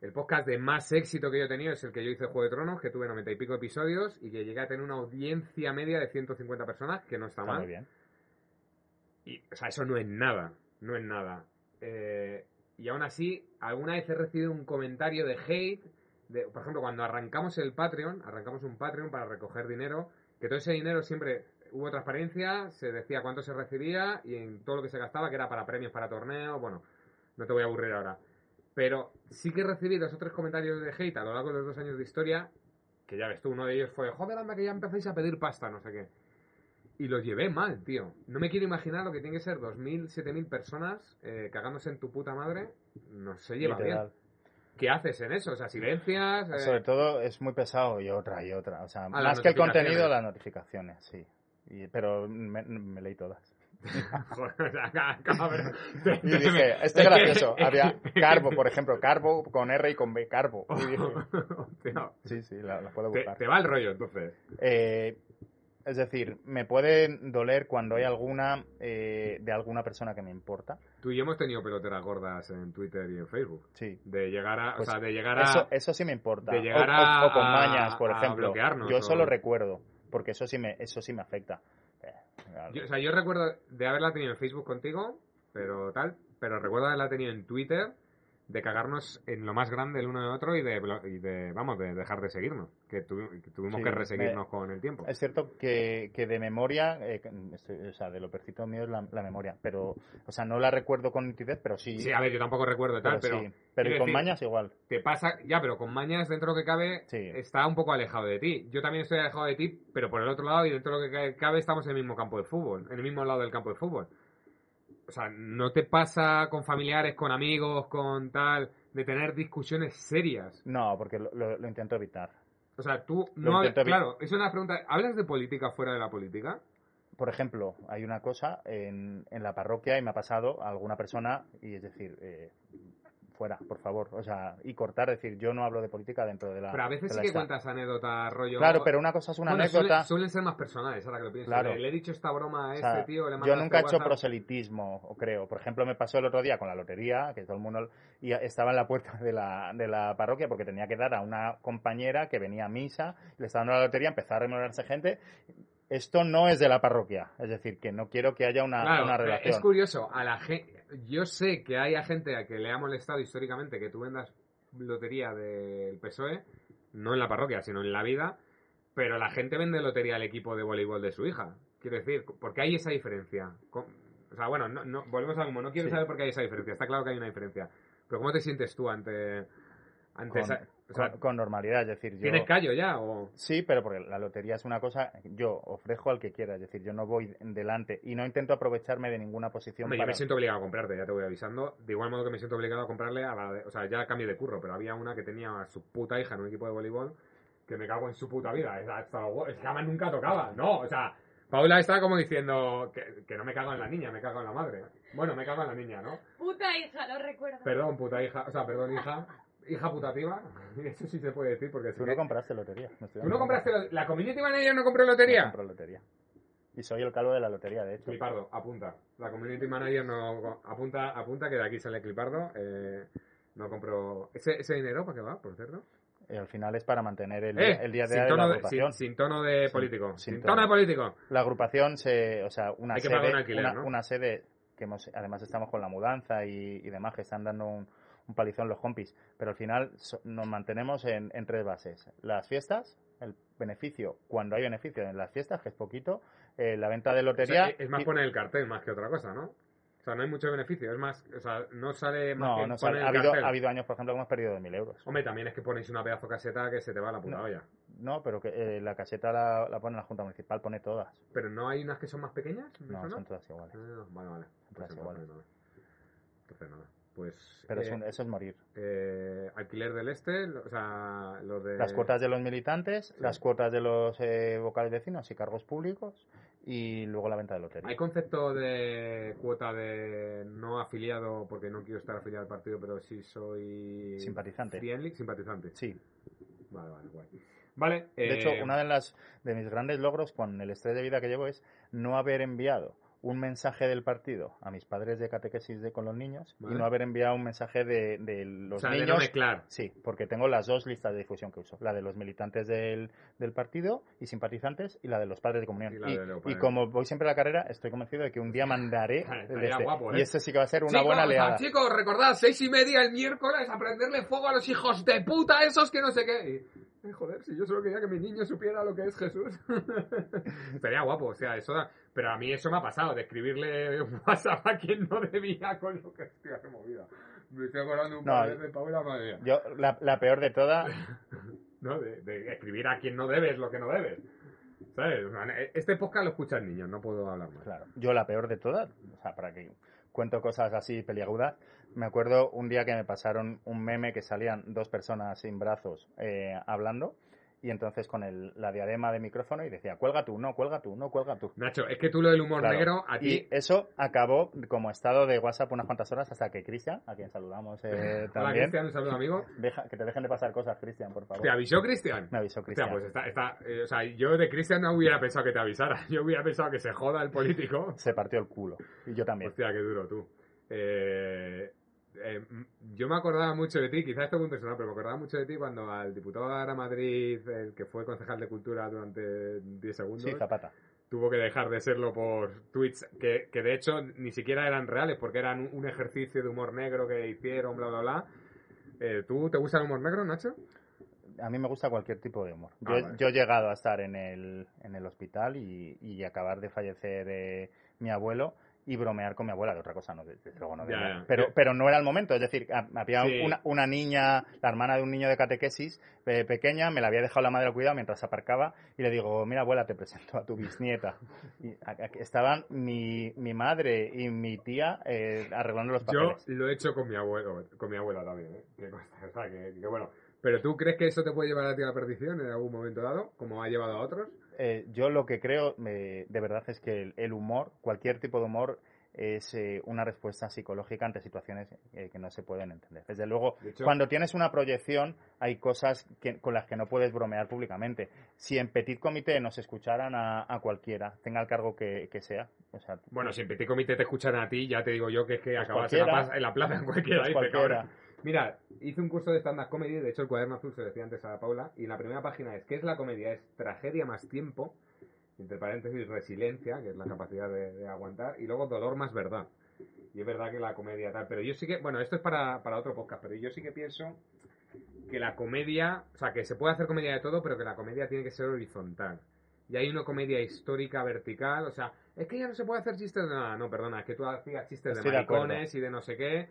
El podcast de más éxito que yo he tenido es el que yo hice Juego de Tronos, que tuve noventa y pico episodios y que llegué a tener una audiencia media de 150 personas, que no está, Está mal. muy bien. Y, o sea, eso no es nada, no es nada. Eh, y aún así, alguna vez he recibido un comentario de hate por ejemplo, cuando arrancamos el Patreon, arrancamos un Patreon para recoger dinero, que todo ese dinero siempre hubo transparencia, se decía cuánto se recibía y en todo lo que se gastaba, que era para premios, para torneos, bueno, no te voy a aburrir ahora. Pero sí que recibí dos o tres comentarios de hate a lo largo de los dos años de historia, que ya ves tú, uno de ellos fue, joder, anda que ya empezáis a pedir pasta, no sé qué. Y lo llevé mal, tío. No me quiero imaginar lo que tiene que ser 2.000, 7.000 personas eh, cagándose en tu puta madre. No se lleva bien. ¿Qué haces en eso? O sea, silencias. eh, Sobre todo es muy pesado y otra y otra. O sea, las más que el contenido, las notificaciones, sí. Y- pero me, me leí todas. (laughs) Joder, cabrón. Te- Y te- dije, esto es gracioso. (laughs) Había Carbo, por ejemplo, Carbo con R y con B, Carbo. Y dije, (laughs) sí, sí, la, la puedo te, buscar. te va el rollo, entonces. Eh, es decir, me puede doler cuando hay alguna eh, de alguna persona que me importa. Tú y yo hemos tenido peloteras gordas en Twitter y en Facebook. Sí. De llegar a. Pues o sea, de llegar a. Eso, eso sí me importa. de llegar o, a- o con mañas, por ejemplo. Yo o- solo recuerdo, porque eso sí me, eso sí me afecta. Eh, Yo- o sea, yo recuerdo de haberla tenido en Facebook contigo, pero tal, pero recuerdo haberla tenido en Twitter, de cagarnos en lo más grande el uno del otro y de, y de vamos, de dejar de seguirnos, que, tuvi- que tuvimos Sí, que reseguirnos me- con el tiempo. Es cierto que, que de memoria, eh, estoy- o sea, de lo percito mío es la, la memoria, pero, o sea, no la recuerdo con nitidez, pero sí. Sí, a ver, yo tampoco recuerdo tal, pero, pero, sí. Pero y con decir, mañas igual. te pasa, ya, pero con mañas dentro de lo que cabe Sí. está un poco alejado de ti. Yo también estoy alejado de ti, pero por el otro lado y dentro de lo que cabe estamos en el mismo campo de fútbol, en el mismo lado del campo de fútbol. O sea, no te pasa con familiares, con amigos, con tal, de tener discusiones serias. No, porque lo, lo- lo intento evitar. O sea, tú Lo no claro, es una pregunta, ¿hablas de política fuera de la política? Por ejemplo, hay una cosa en, en la parroquia y me ha pasado a alguna persona, y es decir, eh, fuera, por favor, o sea, y cortar, decir, yo no hablo de política dentro de la. Pero a veces sí que esta. cuentas anécdotas, rollo. Claro, pero una cosa es una Bueno, anécdota. Suelen, suelen ser más personales, ahora que lo pienso. Claro. Le, he dicho esta broma a O este sea, tío, le yo nunca he este hecho WhatsApp. proselitismo, o creo. Por ejemplo, me pasó el otro día con la lotería, que todo el mundo y estaba en la puerta de la, de la parroquia porque tenía que dar a una compañera que venía a misa, le estaba dando la lotería, empezó a remunerarse gente. Esto no es de la parroquia, es decir, que no quiero que haya una, Claro, una relación. es curioso, a la gente, yo sé que hay a gente a que le ha molestado históricamente que tú vendas lotería del PSOE, no en la parroquia, sino en la vida, pero la gente vende lotería al equipo de voleibol de su hija. Quiero decir, ¿por qué hay esa diferencia? O sea, bueno, no, no- volvemos al mismo, no quiero Sí. saber por qué hay esa diferencia, está claro que hay una diferencia. Pero ¿cómo te sientes tú ante, ante con, esa... o sea, con- con normalidad, es decir, yo... ¿Tienes callo ya o...? Sí, pero porque la lotería es una cosa, yo ofrezco al que quiera, es decir, yo no voy delante y no intento aprovecharme de ninguna posición Hombre, yo me siento obligado a comprarte, ya te voy avisando. De igual modo que me siento obligado a comprarle a la de- O sea, ya cambio de curro, pero había una que tenía a su puta hija en un equipo de voleibol que me cago en su puta vida. Es, que además nunca tocaba. No, o sea, Paula estaba como diciendo que, que no me cago en la niña, me cago en la madre. Bueno, me cago en la niña, ¿no? Puta hija, lo recuerdo. Perdón, puta hija. O sea, perdón, hija. Hija putativa. (laughs) Eso sí se puede decir porque... Tú no que- compraste lotería. me estoy ¿Tú no compraste... lo- ¿La community manager no compró No lotería? compro lotería. Y soy el calvo de la lotería, de hecho. Clipardo, apunta. La community manager no apunta, apunta que de aquí sale Clipardo. Eh, no compro. ¿Ese, ese dinero para qué va, por cierto? Y al final es para mantener el, Eh, el día de, sin de la de, agrupación. sin, sin tono de político. sin Sin, tono. tono de político. La agrupación se, o sea, una Hay que sede, pagar un alquiler, una, ¿no? una sede que hemos, además estamos con la mudanza y, y demás, que están dando un, un palizón los compis, pero al final so- nos mantenemos en, en tres bases. Las fiestas, el beneficio, cuando hay beneficio en las fiestas, que es poquito, eh, la venta de O lotería... sea, es más y- poner el cartel más que otra cosa, ¿no? O sea, no hay mucho beneficio. Es más, o sea, no sale más no, que no sale. el Ha habido, ha habido años, por ejemplo, que hemos perdido 2.000 euros. Hombre, también es que ponéis una pedazo caseta que se te va a la puta No. olla. No, pero que eh, la caseta la, la pone la Junta Municipal, pone todas. Pero no hay unas que son más pequeñas. ¿Me No, son todas iguales. Ah, vale, vale. Pues Todas entonces iguales. Entonces nada. Pues. Pero eh, eso es morir. eh, alquiler del este, o sea, lo de... Las cuotas de los militantes, Sí. las cuotas de los eh, vocales vecinos y cargos públicos y luego la venta de lotería. ¿Hay concepto de cuota de no afiliado, porque no quiero estar afiliado al partido, pero sí soy... Simpatizante. Friendly, simpatizante. Sí. Vale, vale, guay. Vale, De eh, hecho, una de las de mis grandes logros con el estrés de vida que llevo es no haber enviado un mensaje del partido a mis padres de catequesis de con los niños Vale. y no haber enviado un mensaje de, de los o sea, de niños. no mezclar. Sí, porque tengo las dos listas de difusión que uso, la de los militantes del, del partido y simpatizantes y la de los padres de comunión. Y Y, de como voy siempre a la carrera, estoy convencido de que un día mandaré (laughs) de este. guapo, ¿eh? y ese sí que va a ser una Chicos, buena oleada. chicos, recordad, seis y media el miércoles a prenderle fuego a los hijos de puta esos que no sé qué. Eh, joder, si yo solo quería que mi niño supiera lo que es Jesús. (laughs) Estaría guapo, o sea, eso da... Pero a mí eso me ha pasado, de escribirle (laughs) WhatsApp a quien no debía con lo que estoy movida. Me estoy acordando un No, par de Paula, madre mía. Yo, la, la peor de todas, (laughs) ¿no? De, de escribir a quien no debes lo que no debes. ¿Sabes? Este podcast lo escuchan niños, no puedo hablar más. Claro, yo la peor de todas, o sea, para que cuento cosas así peliagudas, me acuerdo un día que me pasaron un meme que salían dos personas sin brazos eh, hablando y entonces con el, la diadema de micrófono y decía, cuelga tú, no, cuelga tú, no, cuelga tú. Nacho, es que tú lo del humor Claro. negro, a Y ti... eso acabó como estado de WhatsApp unas cuantas horas hasta que Cristian, a quien saludamos eh, (laughs) Hola, también, Cristian, un saludo, amigo. deja- que te dejen de pasar cosas, Cristian, por favor. ¿Te avisó Cristian? Me avisó Cristian. pues está, está, eh, o sea, yo de Cristian no hubiera pensado que te avisara. (laughs) Yo hubiera pensado que se joda el político. Se partió el culo. Y yo también. Hostia, qué duro tú. Eh, eh, m- yo me acordaba mucho de ti, quizás esto es un personal, pero me acordaba mucho de ti cuando al diputado de Ara Madrid, el que fue concejal de cultura durante 10 segundos, Sí, Zapata. tuvo que dejar de serlo por tweets que, que de hecho ni siquiera eran reales, porque eran un, ejercicio de humor negro que hicieron, bla, bla, bla. Eh, ¿Tú te gusta el humor negro, Nacho? A mí me gusta cualquier tipo de humor. Ah, Yo, vale. yo he llegado a estar en el, en el hospital y, y acabar de fallecer eh, mi abuelo y bromear con mi abuela, de otra cosa no, desde luego no. Ya, debía. ya. Pero, pero no era el momento, es decir, ha- había Sí. una, una niña, la hermana de un niño de catequesis eh, pequeña, me la había dejado la madre al cuidado mientras aparcaba y le digo, mira abuela, te presento a tu bisnieta. Y estaban mi, mi madre y mi tía eh, arreglando los Yo papeles. lo he hecho con mi abuelo, con mi abuela también, ¿eh? Que (laughs) o sea, que, que bueno. Pero tú crees que eso te puede llevar a ti a la perdición en algún momento dado, como ha llevado a otros? Eh, yo lo que creo eh, de verdad es que el, el humor, cualquier tipo de humor, es eh, una respuesta psicológica ante situaciones eh, que no se pueden entender. Desde luego, De hecho- cuando tienes una proyección, hay cosas que- con las que no puedes bromear públicamente. Si en Petit Comité nos escucharan a, a cualquiera, tenga el cargo que, que sea, o sea, Bueno, si en Petit Comité te escuchan a ti, ya te digo yo que es que acabas en la, plaza, en la plaza en cualquiera. Pues cualquiera. Mira, hice un curso de stand-up comedy, de hecho el cuaderno azul se lo decía antes a Paula, y la primera página es, ¿qué es la comedia? Es tragedia más tiempo, entre paréntesis resiliencia, que es la capacidad de, de aguantar, y luego dolor más verdad. Y es verdad que la comedia tal, pero yo sí que, bueno, esto es para, para otro podcast, pero yo sí que pienso que la comedia, o sea, que se puede hacer comedia de todo, pero que la comedia tiene que ser horizontal. Y hay una comedia histórica vertical, o sea, es que ya no se puede hacer chistes de nada, no, perdona, es que tú hacías chistes Estoy de maricones y de no sé qué,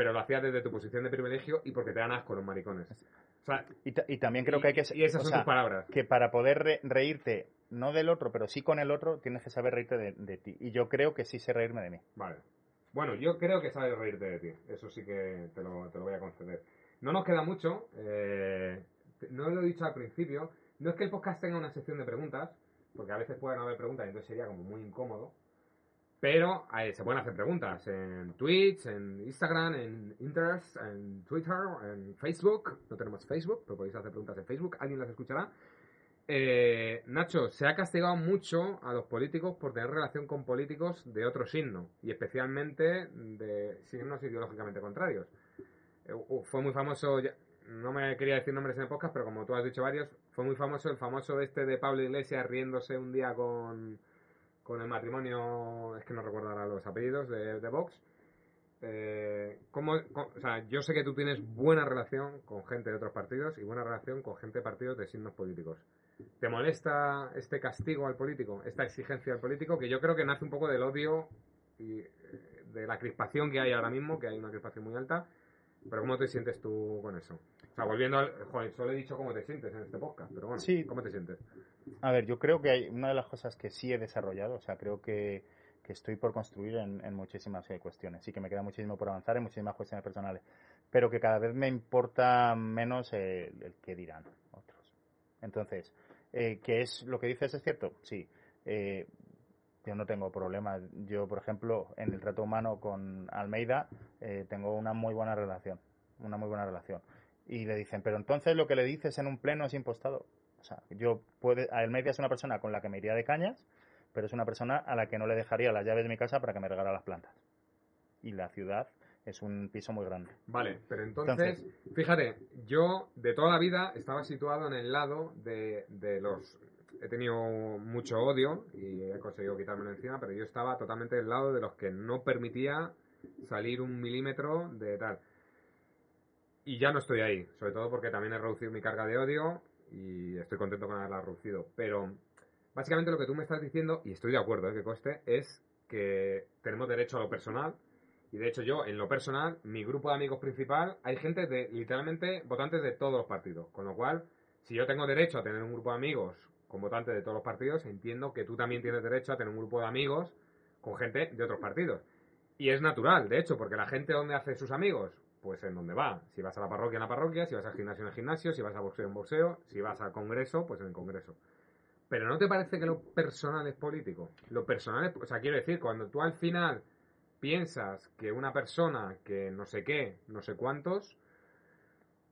pero lo hacías desde tu posición de privilegio y porque te dan asco los maricones. O sea, y, ta- y también creo y- que hay que... Y esas son sea, tus palabras. que para poder re- reírte, no del otro, pero sí con el otro, tienes que saber reírte de, de ti. Y yo creo que sí sé reírme de mí. Vale. Bueno, yo creo que sabes reírte de ti. Eso sí que te lo, te lo voy a conceder. No nos queda mucho. eh, no lo he dicho al principio. No es que el podcast tenga una sección de preguntas, porque a veces pueden haber preguntas y entonces sería como muy incómodo. Pero se pueden hacer preguntas en Twitch, en Instagram, en Interest, en Twitter, en Facebook. No tenemos Facebook, pero podéis hacer preguntas en Facebook. Alguien las escuchará. Eh, Nacho, se ha castigado mucho a los políticos por tener relación con políticos de otro signo, y especialmente de signos ideológicamente contrarios. Eh, fue muy famoso, no me quería decir nombres en el podcast, pero como tú has dicho varios, fue muy famoso el famoso este de Pablo Iglesias riéndose un día con, con el matrimonio, es que no recuerdo ahora los apellidos, de, Vox. Eh, ¿cómo- cómo- o sea, yo sé que tú tienes buena relación con gente de otros partidos y buena relación con gente de partidos de signos políticos. ¿Te molesta este castigo al político, esta exigencia al político, que yo creo que nace un poco del odio y eh, de la crispación que hay ahora mismo, que hay una crispación muy alta? Pero ¿cómo te sientes tú con eso? O sea, volviendo al... Joder, solo he dicho cómo te sientes en este podcast, pero bueno, Sí. ¿cómo te sientes? A ver, yo creo que hay una de las cosas que sí he desarrollado, o sea, creo que, que estoy por construir en, en muchísimas eh, cuestiones. Sí que me queda muchísimo por avanzar en muchísimas cuestiones personales, pero que cada vez me importa menos eh, el, el qué dirán otros. Entonces, eh, ¿qué es lo que dices? ¿Es cierto? Sí. Eh, yo no tengo problemas. Yo, por ejemplo, en el trato humano con Almeida eh, tengo una muy buena relación, una muy buena relación. Y le dicen, pero entonces lo que le dices en un pleno es impostado. O sea, yo puede, Almeida es una persona con la que me iría de cañas, pero es una persona a la que no le dejaría las llaves de mi casa para que me regara las plantas. Y la ciudad es un piso muy grande. Vale, pero entonces, fíjate, yo de toda la vida estaba situado en el lado de, de los... He tenido mucho odio y he conseguido quitármelo encima, pero yo estaba totalmente del lado de los que no permitía salir un milímetro de tal. Y ya no estoy ahí, sobre todo porque también he reducido mi carga de odio y estoy contento con haberla reducido. Pero básicamente lo que tú me estás diciendo, y estoy de acuerdo, ¿eh? que coste, es que tenemos derecho a lo personal. Y de hecho yo, en lo personal, mi grupo de amigos principal, hay gente de literalmente votantes de todos los partidos. Con lo cual, si yo tengo derecho a tener un grupo de amigos con votantes de todos los partidos, entiendo que tú también tienes derecho a tener un grupo de amigos con gente de otros partidos. Y es natural, de hecho, porque la gente donde hace sus amigos, pues en donde va. Si vas a la parroquia, en la parroquia, si vas al gimnasio, en el gimnasio, si vas a boxeo, en boxeo, si vas al congreso, pues en el congreso. Pero ¿no te parece que lo personal es político? Lo personal es, o sea, quiero decir, cuando tú al final piensas que una persona que no sé qué, no sé cuántos,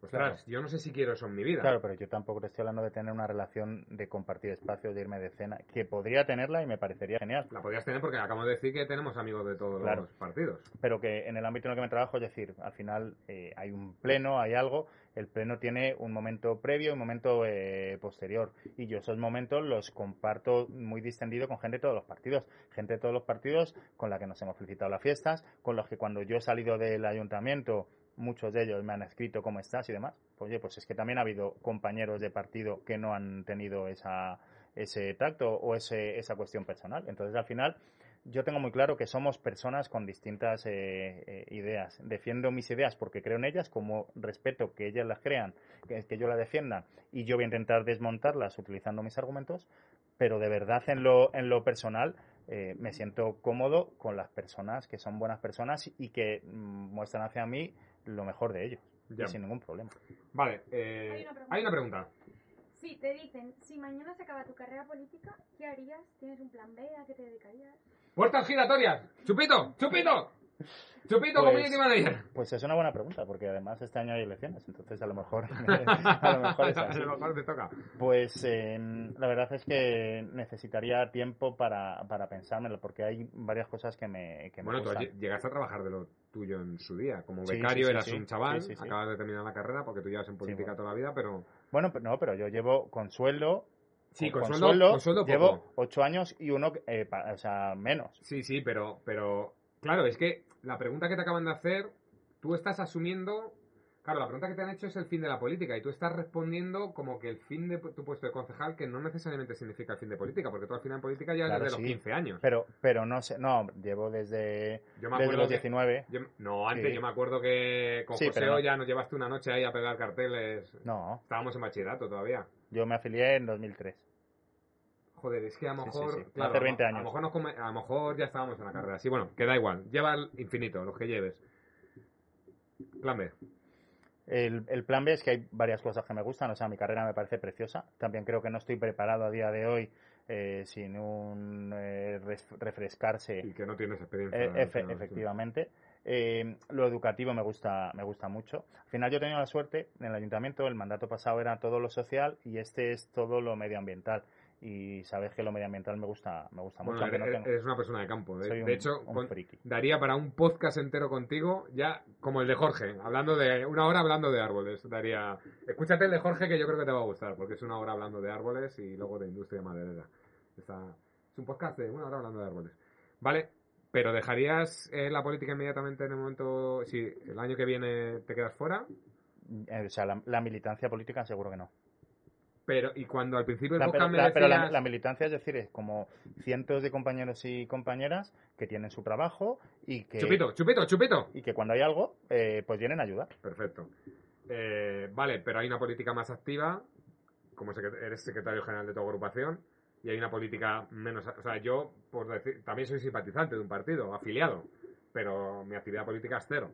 Ostras, yo no sé si quiero eso en mi vida. Claro, pero yo tampoco te estoy hablando de tener una relación de compartir espacios, de irme de cena, que podría tenerla y me parecería genial. La podrías tener porque acabamos de decir que tenemos amigos de todos los partidos. Pero que en el ámbito en el que me trabajo, es decir, al final eh, hay un pleno, hay algo, el pleno tiene un momento previo y un momento eh, posterior. Y yo esos momentos los comparto muy distendido con gente de todos los partidos. Gente de todos los partidos con la que nos hemos felicitado las fiestas, con los que cuando yo he salido del ayuntamiento muchos de ellos me han escrito cómo estás y demás. Oye, pues es que también ha habido compañeros de partido que no han tenido esa, ese tacto o ese, esa cuestión personal. Entonces, al final, yo tengo muy claro que somos personas con distintas eh, eh, ideas. Defiendo mis ideas porque creo en ellas, como respeto que ellas las crean, que, que, yo las defienda, y yo voy a intentar desmontarlas utilizando mis argumentos, pero de verdad en lo, en lo personal eh, me siento cómodo con las personas que son buenas personas y que mm, muestran hacia mí lo mejor de ellos. sin ningún problema. Vale, eh, hay, una pregunta. Sí, te dicen, si mañana se acaba tu carrera política, ¿qué harías? ¿Tienes un plan B? ¿A qué te dedicarías? ¡Puertas giratorias! ¡Chupito! ¡Chupito! Chupito, pues, community manager. Pues es una buena pregunta, porque además este año hay elecciones, entonces a lo mejor, (laughs) a lo (laughs) mejor, te toca. Pues em, la verdad es que necesitaría tiempo para, para pensármelo, porque hay varias cosas que me que Bueno, tú llegaste a trabajar de lo tuyo en su día. Como becario eras un chaval, acabas de terminar la carrera, porque tú llevas en política toda la vida, pero... Bueno, no, pero yo llevo con sueldo Sí, con, sueldo, llevo ocho años y uno, eh, o sea, menos. Sí, sí, pero, pero claro, es que la pregunta que te acaban de hacer, tú estás asumiendo. Claro, la pregunta que te han hecho es el fin de la política y tú estás respondiendo como que el fin de tu puesto de concejal, que no necesariamente significa el fin de política, porque tú al final en política ya desde los 15 años. Pero, pero no sé, no, llevo desde, desde los 19. no, antes yo me acuerdo que con José ya nos llevaste una noche ahí a pegar carteles. No. Estábamos en bachillerato todavía. Yo me afilié en 2003. Joder, es que a lo mejor. Hace 20 años. A lo, mejor a lo mejor ya estábamos en la carrera. Sí, bueno, que da igual. Lleva el infinito, los que lleves. Plan B. El, el, plan B es que hay varias cosas que me gustan. O sea, mi carrera me parece preciosa. También creo que no estoy preparado a día de hoy eh, sin un eh, refrescarse. Y que no tienes experiencia. Eh, efectivamente. lo educativo me gusta, me gusta mucho. Al final yo he tenido la suerte en el ayuntamiento, el mandato pasado era todo lo social y este es todo lo medioambiental y sabes que lo medioambiental me gusta me gusta mucho. Eres, una persona de campo. De, hecho, daría para un podcast entero contigo, ya como el de Jorge, hablando de una hora hablando de árboles. Daría, escúchate el de Jorge que yo creo que te va a gustar, porque es una hora hablando de árboles y luego de industria maderera. Está, es un podcast de una hora hablando de árboles. Vale, pero dejarías eh, la política inmediatamente en el momento, si el año que viene te quedas fuera. Eh, o sea, la militancia política seguro que no. Pero, y cuando al principio la, pero, la, militancia, es decir, es como cientos de compañeros y compañeras que tienen su trabajo y que... Chupito, chupito, chupito. Y que cuando hay algo, eh, pues vienen a ayudar. Perfecto. Eh, vale, pero hay una política más activa, como eres secretario general de tu agrupación, y hay una política menos... O sea, yo, por decir, también soy simpatizante de un partido, afiliado, pero mi actividad política es cero.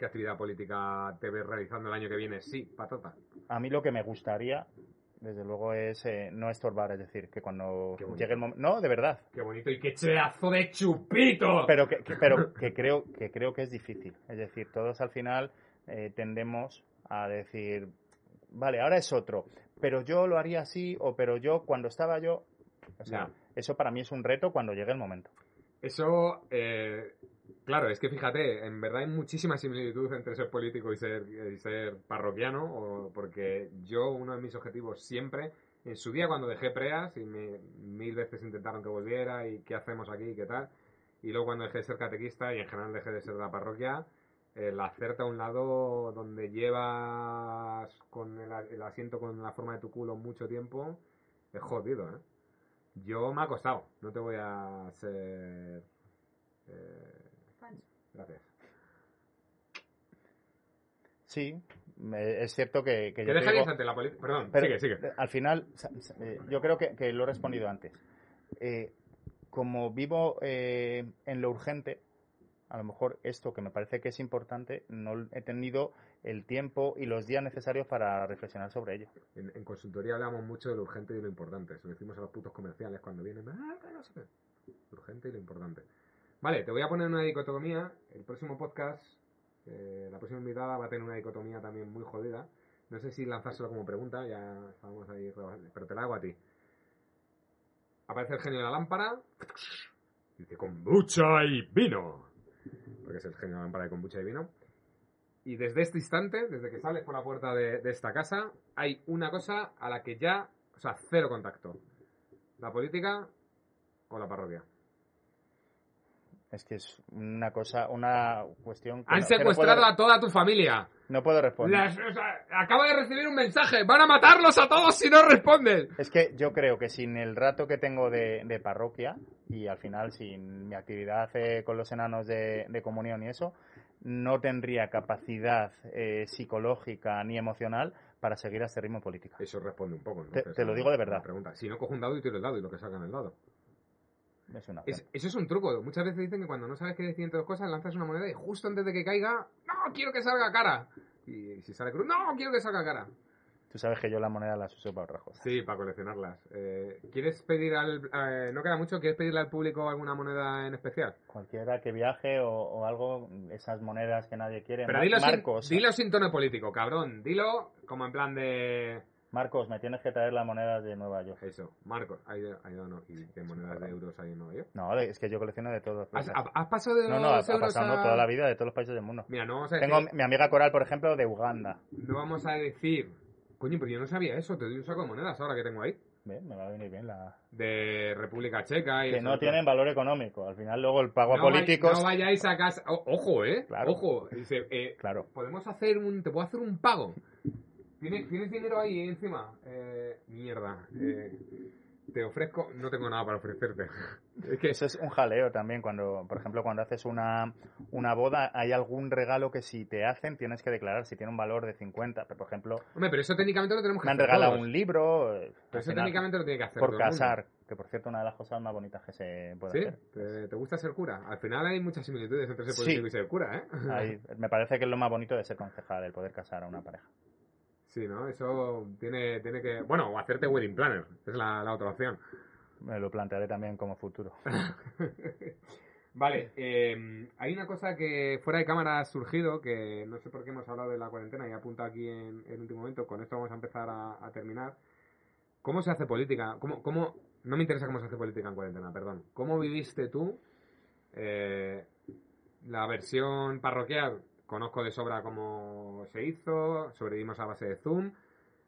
¿Qué actividad política te ves realizando el año que viene? Sí, patata. A mí lo que me gustaría, desde luego, es eh, no estorbar, es decir, que cuando llegue el momento... No, de verdad. ¡Qué bonito y qué cheazo de chupito! Pero que, pero que, creo, que creo que es difícil. Es decir, todos al final eh, tendemos a decir, vale, ahora es otro, pero yo lo haría así, o pero yo cuando estaba yo... O sea, Eso para mí es un reto cuando llegue el momento. Eso, eh, claro, es que fíjate, en verdad hay muchísima similitud entre ser político y ser, y ser parroquiano, porque yo, uno de mis objetivos siempre, en su día cuando dejé preas, y me- mil veces intentaron que volviera, y qué hacemos aquí, y qué tal, y luego cuando dejé de ser catequista, y en general dejé de ser de la parroquia, el hacerte a un lado donde llevas con el, el asiento con la forma de tu culo mucho tiempo, es jodido, ¿eh? Yo me ha costado, no te voy a ser... eh. Gracias. Sí, me- es cierto que, que ¿Qué yo dejarías digo- ante la política? Perdón, Pero, sigue, sigue. Al final, eh, yo creo que, que lo he respondido antes. Eh, como vivo eh, en lo urgente, a lo mejor esto que me parece que es importante, no he tenido el tiempo y los días necesarios para reflexionar sobre ello. En, en consultoría hablamos mucho de lo urgente y de lo importante. Se lo decimos a los putos comerciales cuando vienen. "Ah, no sé qué". Lo urgente y lo importante. Vale, te voy a poner una dicotomía. El próximo podcast, eh, la próxima invitada va a tener una dicotomía también muy jodida. No sé si lanzárselo como pregunta, ya estamos ahí, pero te la hago a ti. Aparece el genio de la lámpara. Dice kombucha y vino. Porque es el genio de la lámpara de kombucha y vino. Y desde este instante, desde que sales por la puerta de, de esta casa, hay una cosa a la que ya, o sea, cero contacto. La política o la parroquia. Es que es una cosa, una cuestión que Han no- que no secuestrado puedo, a toda tu familia. no puedo responder. Las- o sea, acabo de recibir un mensaje. Van a matarlos a todos si no responden. Es que yo creo que sin el rato que tengo de, de parroquia y al final sin mi actividad eh, con los enanos de, de comunión y eso, no tendría capacidad eh, psicológica ni emocional para seguir a este ritmo político. Eso responde un poco. Te- entonces, te lo digo de verdad. Pregunta. Si no cojo un dado y tiro el dado y lo que salga en el dado. Es una Es- eso es un truco. Muchas veces dicen que cuando no sabes qué decir entre dos cosas, lanzas una moneda y justo antes de que caiga, no, quiero que salga cara. Y si sale cruz, no, quiero que salga cara. Tú sabes que yo la moneda las uso para otras cosas. Sí, para coleccionarlas. Eh, ¿Quieres pedir al... eh, no queda mucho, ¿quieres pedirle al público alguna moneda en especial? Cualquiera que viaje o, o algo, esas monedas que nadie quiere. Pero Mar- dilo, Marcos, sin, dilo sin tono político, cabrón. Dilo como en plan de... Marcos, me tienes que traer las monedas de Nueva York. Eso, Marcos. No. ¿Y qué monedas de euros hay en Nueva York? No, de- es que yo colecciono de todos. ¿Has, ha- has pasado de No, no, ha, pasado a- toda la vida de todos los países del mundo. Mira, no vamos a decir... Tengo mi amiga Coral, por ejemplo, de Uganda. No vamos a decir... Coño, pero yo no sabía eso. Te doy un saco de monedas ahora que tengo ahí. Ve, Me va a venir bien la... De República Checa y... Que no tienen valor económico. Al final luego el pago a No vay- políticos... no vayáis a casa... O- ojo, ¿eh? Claro. Ojo. Dice, eh, Claro. podemos hacer un... Te puedo hacer un pago. ¿Tienes, ¿tienes dinero ahí encima? Eh, mierda. Eh, te ofrezco... No tengo nada para ofrecerte. (laughs) es que... Eso es un jaleo también. Cuando, por ejemplo, cuando haces una, una boda, hay algún regalo que si te hacen tienes que declarar si tiene un valor de 50. Pero, por ejemplo, Hombre, pero eso técnicamente lo tenemos que me han hacer regalado todos. un libro. eh, Pero eso final, técnicamente lo tiene que hacer por todo el mundo. casar. Que, por cierto, una de las cosas más bonitas que se puede ¿Sí? hacer. ¿Te, te gusta ser cura? Al final hay muchas similitudes entre ser Sí. político y ser cura, ¿eh? Ahí- me parece que es lo más bonito de ser concejal, el poder casar a una pareja. Sí, ¿no? Eso tiene, tiene que... Bueno, o hacerte wedding planner. Es la, la otra opción. Me lo plantearé también como futuro. (laughs) vale, eh, hay una cosa que fuera de cámara ha surgido, que no sé por qué hemos hablado de la cuarentena y apunta aquí en el último momento, con esto vamos a empezar a, a terminar. ¿Cómo se hace política? ¿Cómo, cómo, no me interesa cómo se hace política en cuarentena, perdón. ¿Cómo viviste tú eh, la versión parroquial? Conozco de sobra cómo se hizo, sobrevivimos a base de Zoom.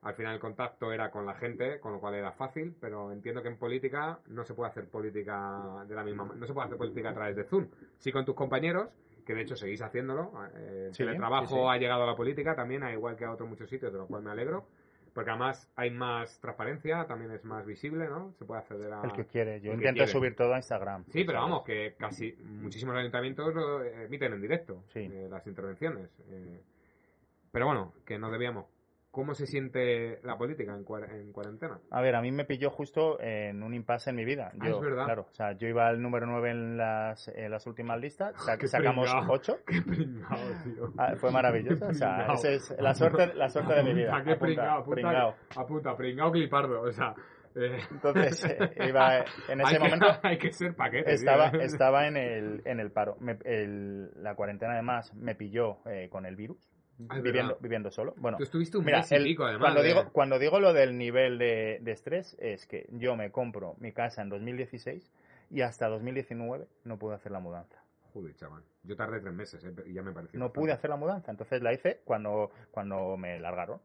Al final el contacto era con la gente, con lo cual era fácil, pero entiendo que en política no se puede hacer política de la misma ma- no se puede hacer política a través de Zoom. Sí con tus compañeros, que de hecho seguís haciéndolo. eh, El Sí, teletrabajo sí, sí. ha llegado a la política también, a igual que a otros muchos sitios, de lo cual me alegro. Porque además hay más transparencia, también es más visible, ¿no? Se puede acceder a... El que quiere. Yo intento quiere. subir todo a Instagram. Sí, pero vamos, que casi muchísimos ayuntamientos lo emiten en directo, Sí. eh, las intervenciones. eh. pero bueno, que no debíamos. ¿Cómo se siente la política en, cuar- en cuarentena? A ver, a mí me pilló justo en un impasse en mi vida. Ah, Yo, es verdad. Claro, o sea, yo iba al número 9 en las, en las últimas listas, sa- (laughs) Qué sacamos pringao. 8. Qué pringao, tío. Ah, fue maravilloso. O sea, esa es la suerte, la suerte de mi vida. (laughs) Qué pringao, apunta, pringao. apunta, pringao clipardo, o sea... eh, Entonces, (laughs) eh, iba en ese hay que- momento hay que ser paquete, estaba, tío. estaba en el, en el paro. Me- el- la cuarentena además me pilló eh, con el virus. Ah, viviendo, viviendo solo. Bueno, Tú estuviste un mira, mes y el- pico, además. cuando, de- digo, cuando digo lo del nivel de, de estrés, es que yo me compro mi casa en 2016 y hasta 2019 no pude hacer la mudanza. Joder, chaval. Yo tardé tres meses eh, y ya me pareció. No bastante. pude hacer la mudanza, entonces la hice cuando, cuando me largaron.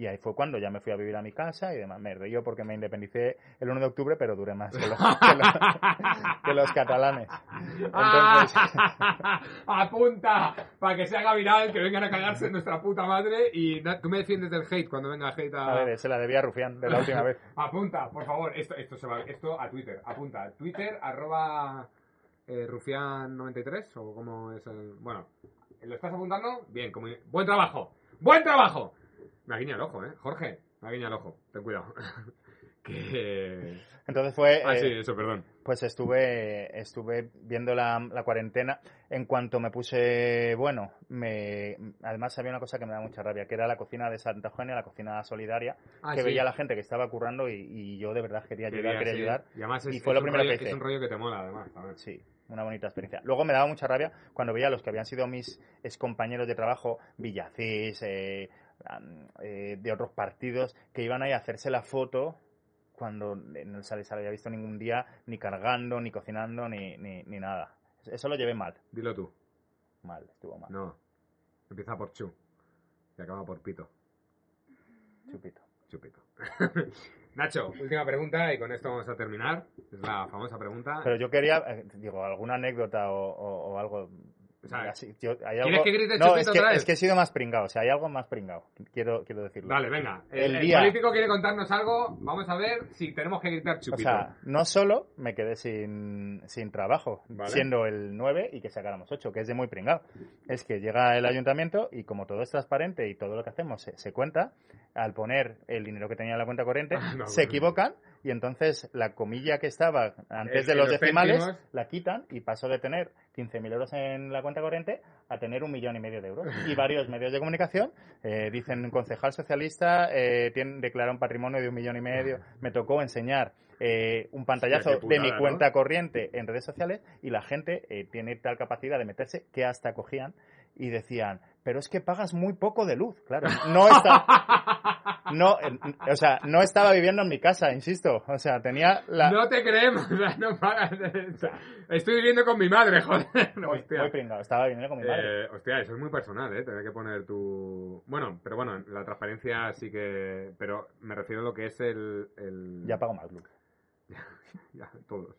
Y ahí fue cuando ya me fui a vivir a mi casa y demás. Me río porque me independicé el 1 de octubre, pero duré más que los, que los, (laughs) que los catalanes. Entonces, ¡Ah! (laughs) ¡Apunta! Para que se haga viral, que vengan a cagarse en nuestra puta madre. Y tú me defiendes del hate cuando venga hate a. a ver, se la debía a Rufián de la última vez. (laughs) Apunta, por favor. Esto, esto, se va, esto a Twitter. Apunta. Twitter, arroba eh, rufián93 o cómo es el. Bueno, ¿lo estás apuntando? Bien, como... buen trabajo. ¡Buen trabajo! Me ha guiñado el ojo, ¿eh? Jorge, me ha guiñado el ojo. Ten cuidado. (laughs) que. Entonces fue, Ah, eh, sí, eso, perdón. pues estuve, estuve viendo la, la cuarentena. En cuanto me puse, bueno, me, además había una cosa que me da mucha rabia, que era la cocina de Santa Eugenia, la cocina solidaria, Ah, que sí. veía a la gente que estaba currando y, y yo de verdad quería ayudar, quería sí. ayudar. Y además es, Y fue es lo un primero rollo, que hice. Es un rollo que te mola, además. también. Sí, una bonita experiencia. Luego me daba mucha rabia cuando veía a los que habían sido mis compañeros de trabajo, Villacís, eh, eh, de otros partidos, que iban ahí a hacerse la foto cuando no se les había visto ningún día ni cargando, ni cocinando, ni, ni, ni nada. Eso lo llevé mal. Dilo tú. Mal, estuvo mal. No. Empieza por chu. Y acaba por pito. Chupito. Chupito. (laughs) Nacho, última pregunta y con esto vamos a terminar. Es la famosa pregunta. Pero yo quería, eh, digo, alguna anécdota o, o- o algo. O sea. Yo- hay ¿quieres algo- que grite no, es que, otra vez? es que he sido más pringado. O sea, hay algo más pringado. Quiero, quiero decirlo. Dale, venga. El, El el día- político quiere contarnos algo. Vamos a ver si tenemos que gritar O chupito. sea, no solo me quedé sin, sin trabajo, Vale. siendo el 9 y que sacáramos 8, que es de muy pringado. Es que llega el ayuntamiento y como todo es transparente y todo lo que hacemos se, se cuenta, al poner el dinero que tenía en la cuenta corriente, Ah, no, se bueno. equivocan y entonces la comilla que estaba antes Es de los los decimales la quitan y pasó de tener 15.000 euros en la cuenta corriente a tener un millón y medio de euros. Y varios medios de comunicación eh, dicen un concejal socialista eh, tiene, declara un patrimonio de un millón y medio. Me tocó enseñar eh, un pantallazo de mi cuenta corriente en redes sociales y la gente eh, tiene tal capacidad de meterse que hasta cogían y decían, pero es que pagas muy poco de luz, claro. No está, (laughs) no, o sea, no estaba viviendo en mi casa, insisto. O sea, tenía la No te creemos. (laughs) o sea, no pagas. Estoy viviendo con mi madre, (laughs) joder. muy, Hostia. muy pringado, estaba viviendo con mi madre. Eh, hostia, eso es muy personal, ¿eh? Tener que poner tu... Bueno, pero bueno, la transparencia sí que... Pero me refiero a lo que es el... el... Ya pago más luz. Ya, todos.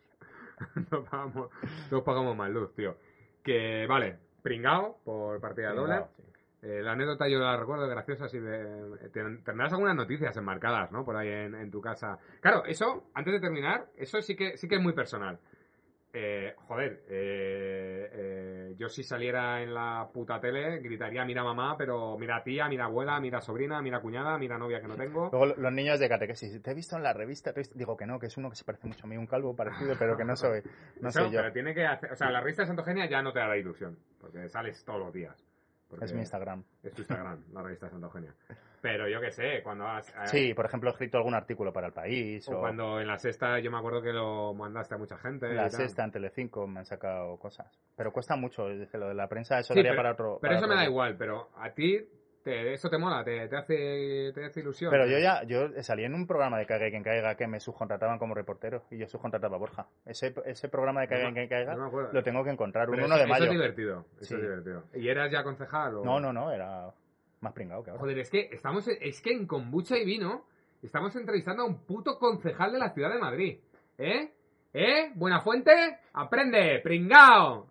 todos, pagamos, todos pagamos más luz, tío. Que, vale, pringao por partida. Pringao, sí. Eh, la anécdota yo la recuerdo graciosa, así de... ten- Tendrás algunas noticias enmarcadas, ¿no? Por ahí en, en tu casa. Claro, eso, antes de terminar, eso sí que, sí que es muy personal. Eh, joder, eh, eh, yo si saliera en la puta tele gritaría mira mamá, pero mira tía, mira abuela, mira sobrina, mira cuñada, mira novia que no tengo. Luego lo- los niños de catequesis, te he visto en la revista, te he visto-". digo que no, que es uno que se parece mucho a mí, un calvo parecido, pero que no soy, no (laughs) soy yo. Pero tiene que hacer, o sea, la revista de Santogenia ya no te hará ilusión, porque sales todos los días. Es mi Instagram. Es tu Instagram, (laughs) la revista de Santogenia. Pero yo qué sé, cuando has... eh, Sí, por ejemplo, he escrito algún artículo para el país, O o, cuando en la sexta yo me acuerdo que lo mandaste a mucha gente. la sexta, en Telecinco, me han sacado cosas. Pero cuesta mucho, lo de la prensa, eso Sí, daría pero- para otro... Pero para eso otro me da día. igual, pero a ti te, eso te mola, te, te hace, te hace ilusión. Pero yo ya, yo salí en un programa de Caiga y quien caiga que me subcontrataban como reportero y yo subcontrataba a Borja. Ese, ese programa de Caiga y No quien caiga no lo tengo que encontrar, un Pero 1 eso, de mayo. Eso es divertido, eso Sí. es divertido. ¿Y eras ya concejal o...? No, no, no, era más pringado que ahora. Joder, es que estamos, es que en Kombucha y Vino estamos entrevistando a un puto concejal de la ciudad de Madrid. ¿Eh? ¿Eh? Buena fuente, aprende, pringao.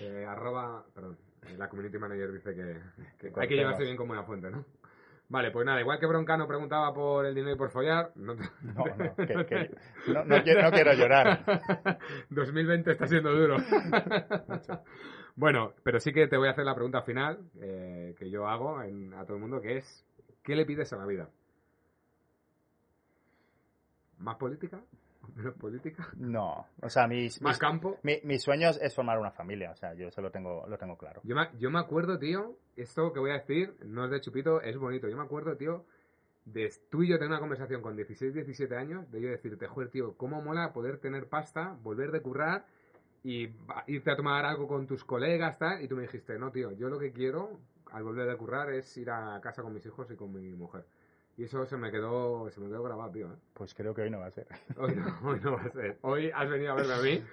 Eh, arroba, perdón, la community manager dice que, que hay que llevarse bien con buena fuente, ¿no? Vale, pues nada, igual que Broncano preguntaba por el dinero y por follar, no, te- (laughs) No, no, que- que- (laughs) no- no quiero, no quiero llorar. (laughs) 2020 está siendo duro. bueno, pero sí que te voy a hacer la pregunta final eh, que yo hago en- a todo el mundo, que es, ¿qué le pides a la vida? ¿Más política? ¿Menos política? No, o sea, mis, ¿Más mis, campo? mi- mis sueños es formar una familia, o sea, yo eso lo tengo, lo tengo claro. Yo me, yo me acuerdo, tío, esto que voy a decir no es de chupito, es bonito. Yo me acuerdo, tío, de tú y yo tener una conversación con 16, 17 años, de yo decirte, joder, tío, cómo mola poder tener pasta, volver de currar y irte a tomar algo con tus colegas, tal, y tú me dijiste, no, tío, yo lo que quiero, al volver de currar es ir a casa con mis hijos y con mi mujer. Y eso se me quedó, se me quedó grabado, tío. ¿eh? Pues creo que hoy no va a ser. (laughs) Hoy no, hoy no va a ser. Hoy has venido a verme a mí.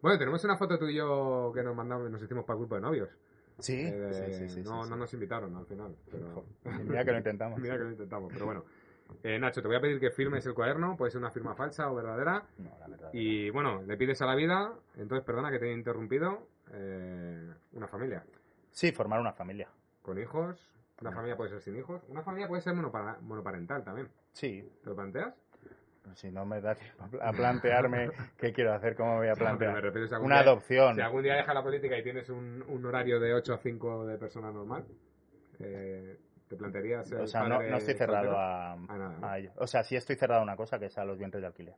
Bueno, tenemos una foto tú y yo que nos mandamos, nos hicimos para el grupo de novios. Sí, Eh, sí, sí, sí, no, sí, no sí. nos invitaron al final. Pero... Mira que lo intentamos. (laughs) Mira que lo intentamos, pero bueno. Eh, Nacho, te voy a pedir que firmes el cuaderno, puede ser una firma falsa o verdadera. No, la verdad. Y bueno, le pides a la vida, entonces perdona que te haya interrumpido, eh, una familia. Sí, formar una familia. Con hijos, una familia puede ser sin hijos, una familia puede ser monopara- monoparental también. Sí, ¿Te lo planteas? si no me da tiempo a plantearme (laughs) qué quiero hacer, cómo voy a me plantear. si Una día- adopción. Si algún día dejas la política y tienes un, un horario de 8 a 5 de persona normal, eh, ¿te plantearías ser O sea, no, no estoy cerrado a, A nada, ¿no? a ello. O sea, sí estoy cerrado a una cosa que es a los vientres de alquiler.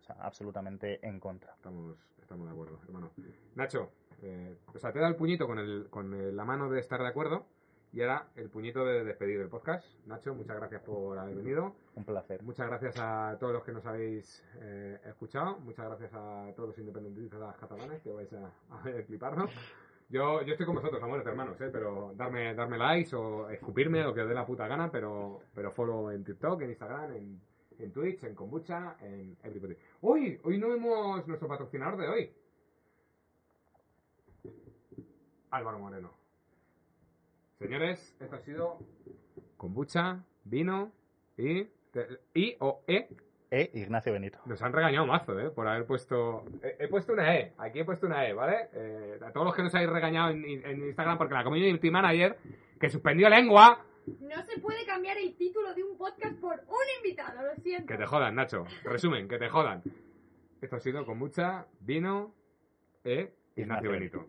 O sea, absolutamente en contra. Estamos, estamos de acuerdo, hermano. Nacho, eh, o sea, te dado el puñito con, el, con la mano de estar de acuerdo y ahora el puñito de despedir el podcast. Nacho, muchas gracias por haber venido. Un placer. Muchas gracias a todos los que nos habéis eh, escuchado. Muchas gracias a todos los independentistas catalanes que vais a, a cliparnos. Yo, yo estoy con vosotros, amores hermanos, ¿eh? pero darme, darme likes o escupirme lo que os dé la puta gana, pero, pero follow en TikTok, en Instagram, en, en Twitch, en Kombucha, en Everybody. Hoy, hoy no vemos nuestro patrocinador de hoy. Álvaro Moreno. Señores, esto ha sido kombucha, vino y, y o e. E Ignacio Benito. Nos han regañado mazo, ¿eh? Por haber puesto... He, he puesto una E, aquí he puesto una E, ¿vale? Eh, a todos los que nos habéis regañado en, en Instagram porque la community manager, que suspendió lengua, No se puede cambiar el título de un podcast por un invitado, lo siento. que te jodan, Nacho. Resumen, que te jodan. Esto ha sido kombucha, vino e Ignacio Ignacio Benito.